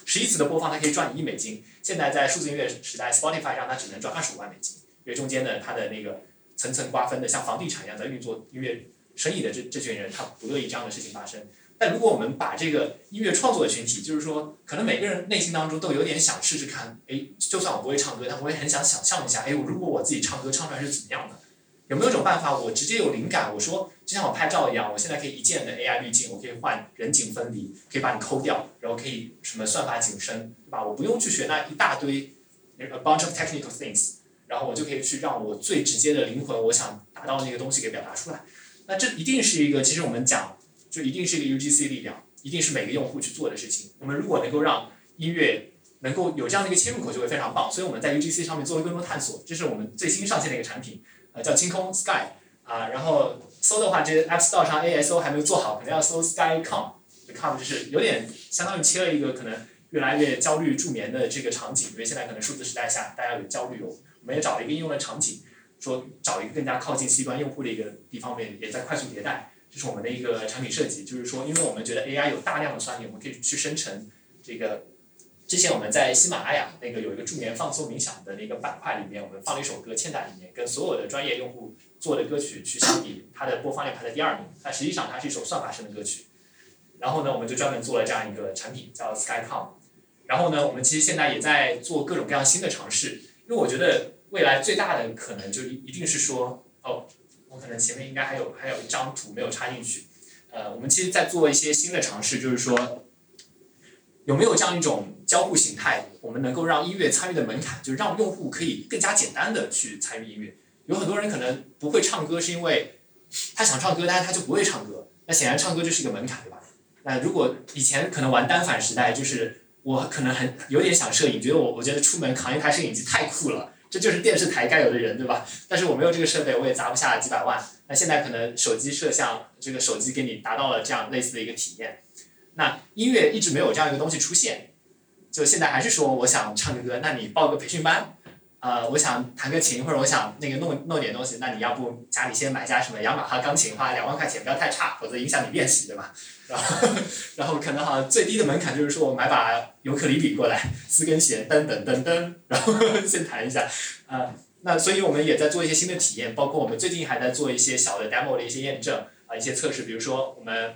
Speaker 5: 十亿次的播放，它可以赚一亿美金。现在在数字音乐时代，Spotify 让它只能赚二十五万美金，因为中间的，它的那个层层瓜分的像房地产一样在运作音乐生意的这这群人，他不乐意这样的事情发生。但如果我们把这个音乐创作的群体，就是说，可能每个人内心当中都有点想试试看，哎，就算我不会唱歌，但我也很想想象一下，哎，我如果我自己唱歌唱出来是怎么样的？有没有一种办法，我直接有灵感？我说，就像我拍照一样，我现在可以一键的 AI 滤镜，我可以换人景分离，可以把你抠掉，然后可以什么算法景深，对吧？我不用去学那一大堆 a bunch of technical things，然后我就可以去让我最直接的灵魂，我想达到那个东西给表达出来。那这一定是一个，其实我们讲。就一定是一个 UGC 力量，一定是每个用户去做的事情。我们如果能够让音乐能够有这样的一个切入口，就会非常棒。所以我们在 UGC 上面做了更多探索，这是我们最新上线的一个产品，呃，叫清空 Sky 啊。然后搜的话，这 App Store 上 ASO 还没有做好，可能要搜 Sky Com，com 就是有点相当于切了一个可能越来越焦虑助眠的这个场景，因为现在可能数字时代下大家有焦虑哦，我们也找了一个应用的场景，说找一个更加靠近 C 端用户的一个地方面，也在快速迭代，这是我们的一个产品设计，就是说，因为我们觉得 AI 有大量的算力，我们可以去生成这个。之前我们在喜马拉雅那个有一个助眠放松冥想的那个板块里面，我们放了一首歌《欠打》里面，跟所有的专业用户做的歌曲去相比，它的播放量排在第二名，但实际上它是一首算法生的歌曲。然后呢，我们就专门做了这样一个产品，叫 Skycom。然后呢，我们其实现在也在做各种各样新的尝试，因为我觉得未来最大的可能就一定是说，哦，可能前面应该还有还有一张图没有插进去。呃，我们其实在做一些新的尝试，就是说。有没有这样一种交互形态？我们能够让音乐参与的门槛，就是让用户可以更加简单的去参与音乐。有很多人可能不会唱歌，是因为他想唱歌，但是他就不会唱歌。那显然唱歌就是一个门槛，对吧？那如果以前可能玩单反时代，就是我可能很有点想摄影，觉得我我觉得出门扛一台摄影机太酷了，这就是电视台该有的人，对吧？但是我没有这个设备，我也砸不下几百万。那现在可能手机摄像，这个手机给你达到了这样类似的一个体验。那音乐一直没有这样一个东西出现，就现在还是说我想唱个歌，那你报个培训班，呃，我想弹个琴或者我想那个弄弄点东西，那你要不家里先买家什么雅马哈钢琴，花两万块钱，不要太差，否则影响你练习，对吧？然后 然后可能好像最低的门槛就是说我买把尤克里里过来，四根弦噔噔噔噔，然后 先弹一下，啊，那所以我们也在做一些新的体验，包括我们最近还在做一些小的 demo 的一些验证啊，一些测试，比如说我们。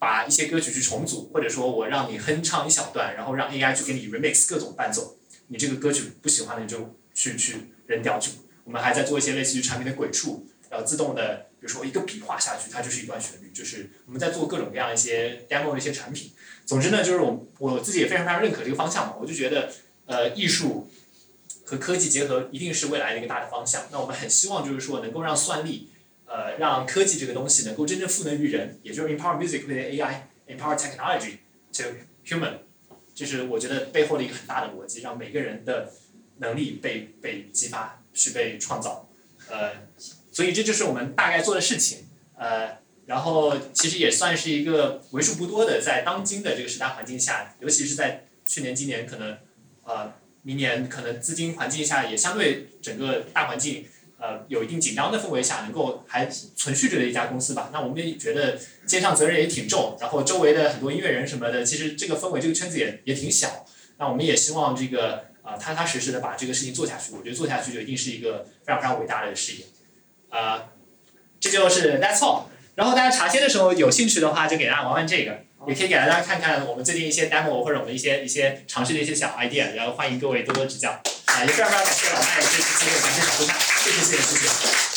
Speaker 5: 把一些歌曲去重组，或者说我让你哼唱一小段，然后让 AI 去给你 remix 各种伴奏。你这个歌曲不喜欢的，你就去去扔掉。去我们还在做一些类似于产品的鬼畜，然后自动的，比如说一个笔画下去，它就是一段旋律。就是我们在做各种各样一些 demo 的一些产品。总之呢，就是我我自己也非常非常认可这个方向嘛。我就觉得，呃，艺术和科技结合一定是未来的一个大的方向。那我们很希望就是说能够让算力。呃，让科技这个东西能够真正赋能于人，也就是 empower music with AI，empower technology to human，这是我觉得背后的一个很大的逻辑，让每个人的能力被被激发，去被创造。呃，所以这就是我们大概做的事情。呃，然后其实也算是一个为数不多的，在当今的这个时代环境下，尤其是在去年、今年可能，呃，明年可能资金环境下也相对整个大环境。呃，有一定紧张的氛围下，能够还存续着的一家公司吧。那我们也觉得肩上责任也挺重，然后周围的很多音乐人什么的，其实这个氛围这个圈子也也挺小。那我们也希望这个呃踏踏实实的把这个事情做下去。我觉得做下去就一定是一个非常非常伟大的事业。啊，这就是 That's all。然后大家茶歇的时候有兴趣的话，就给大家玩玩这个，也可以给大家看看我们最近一些 demo 或者我们一些一些尝试的一些小 idea。然后欢迎各位多多指教。啊，也非常非常感谢老麦这次机会，感谢小猪看，谢谢谢谢谢谢。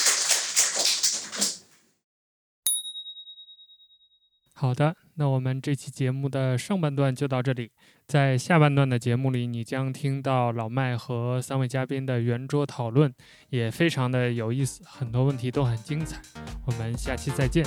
Speaker 1: 好的，那我们这期节目的上半段就到这里，在下半段的节目里，你将听到老麦和三位嘉宾的圆桌讨论，也非常的有意思，很多问题都很精彩。我们下期再见。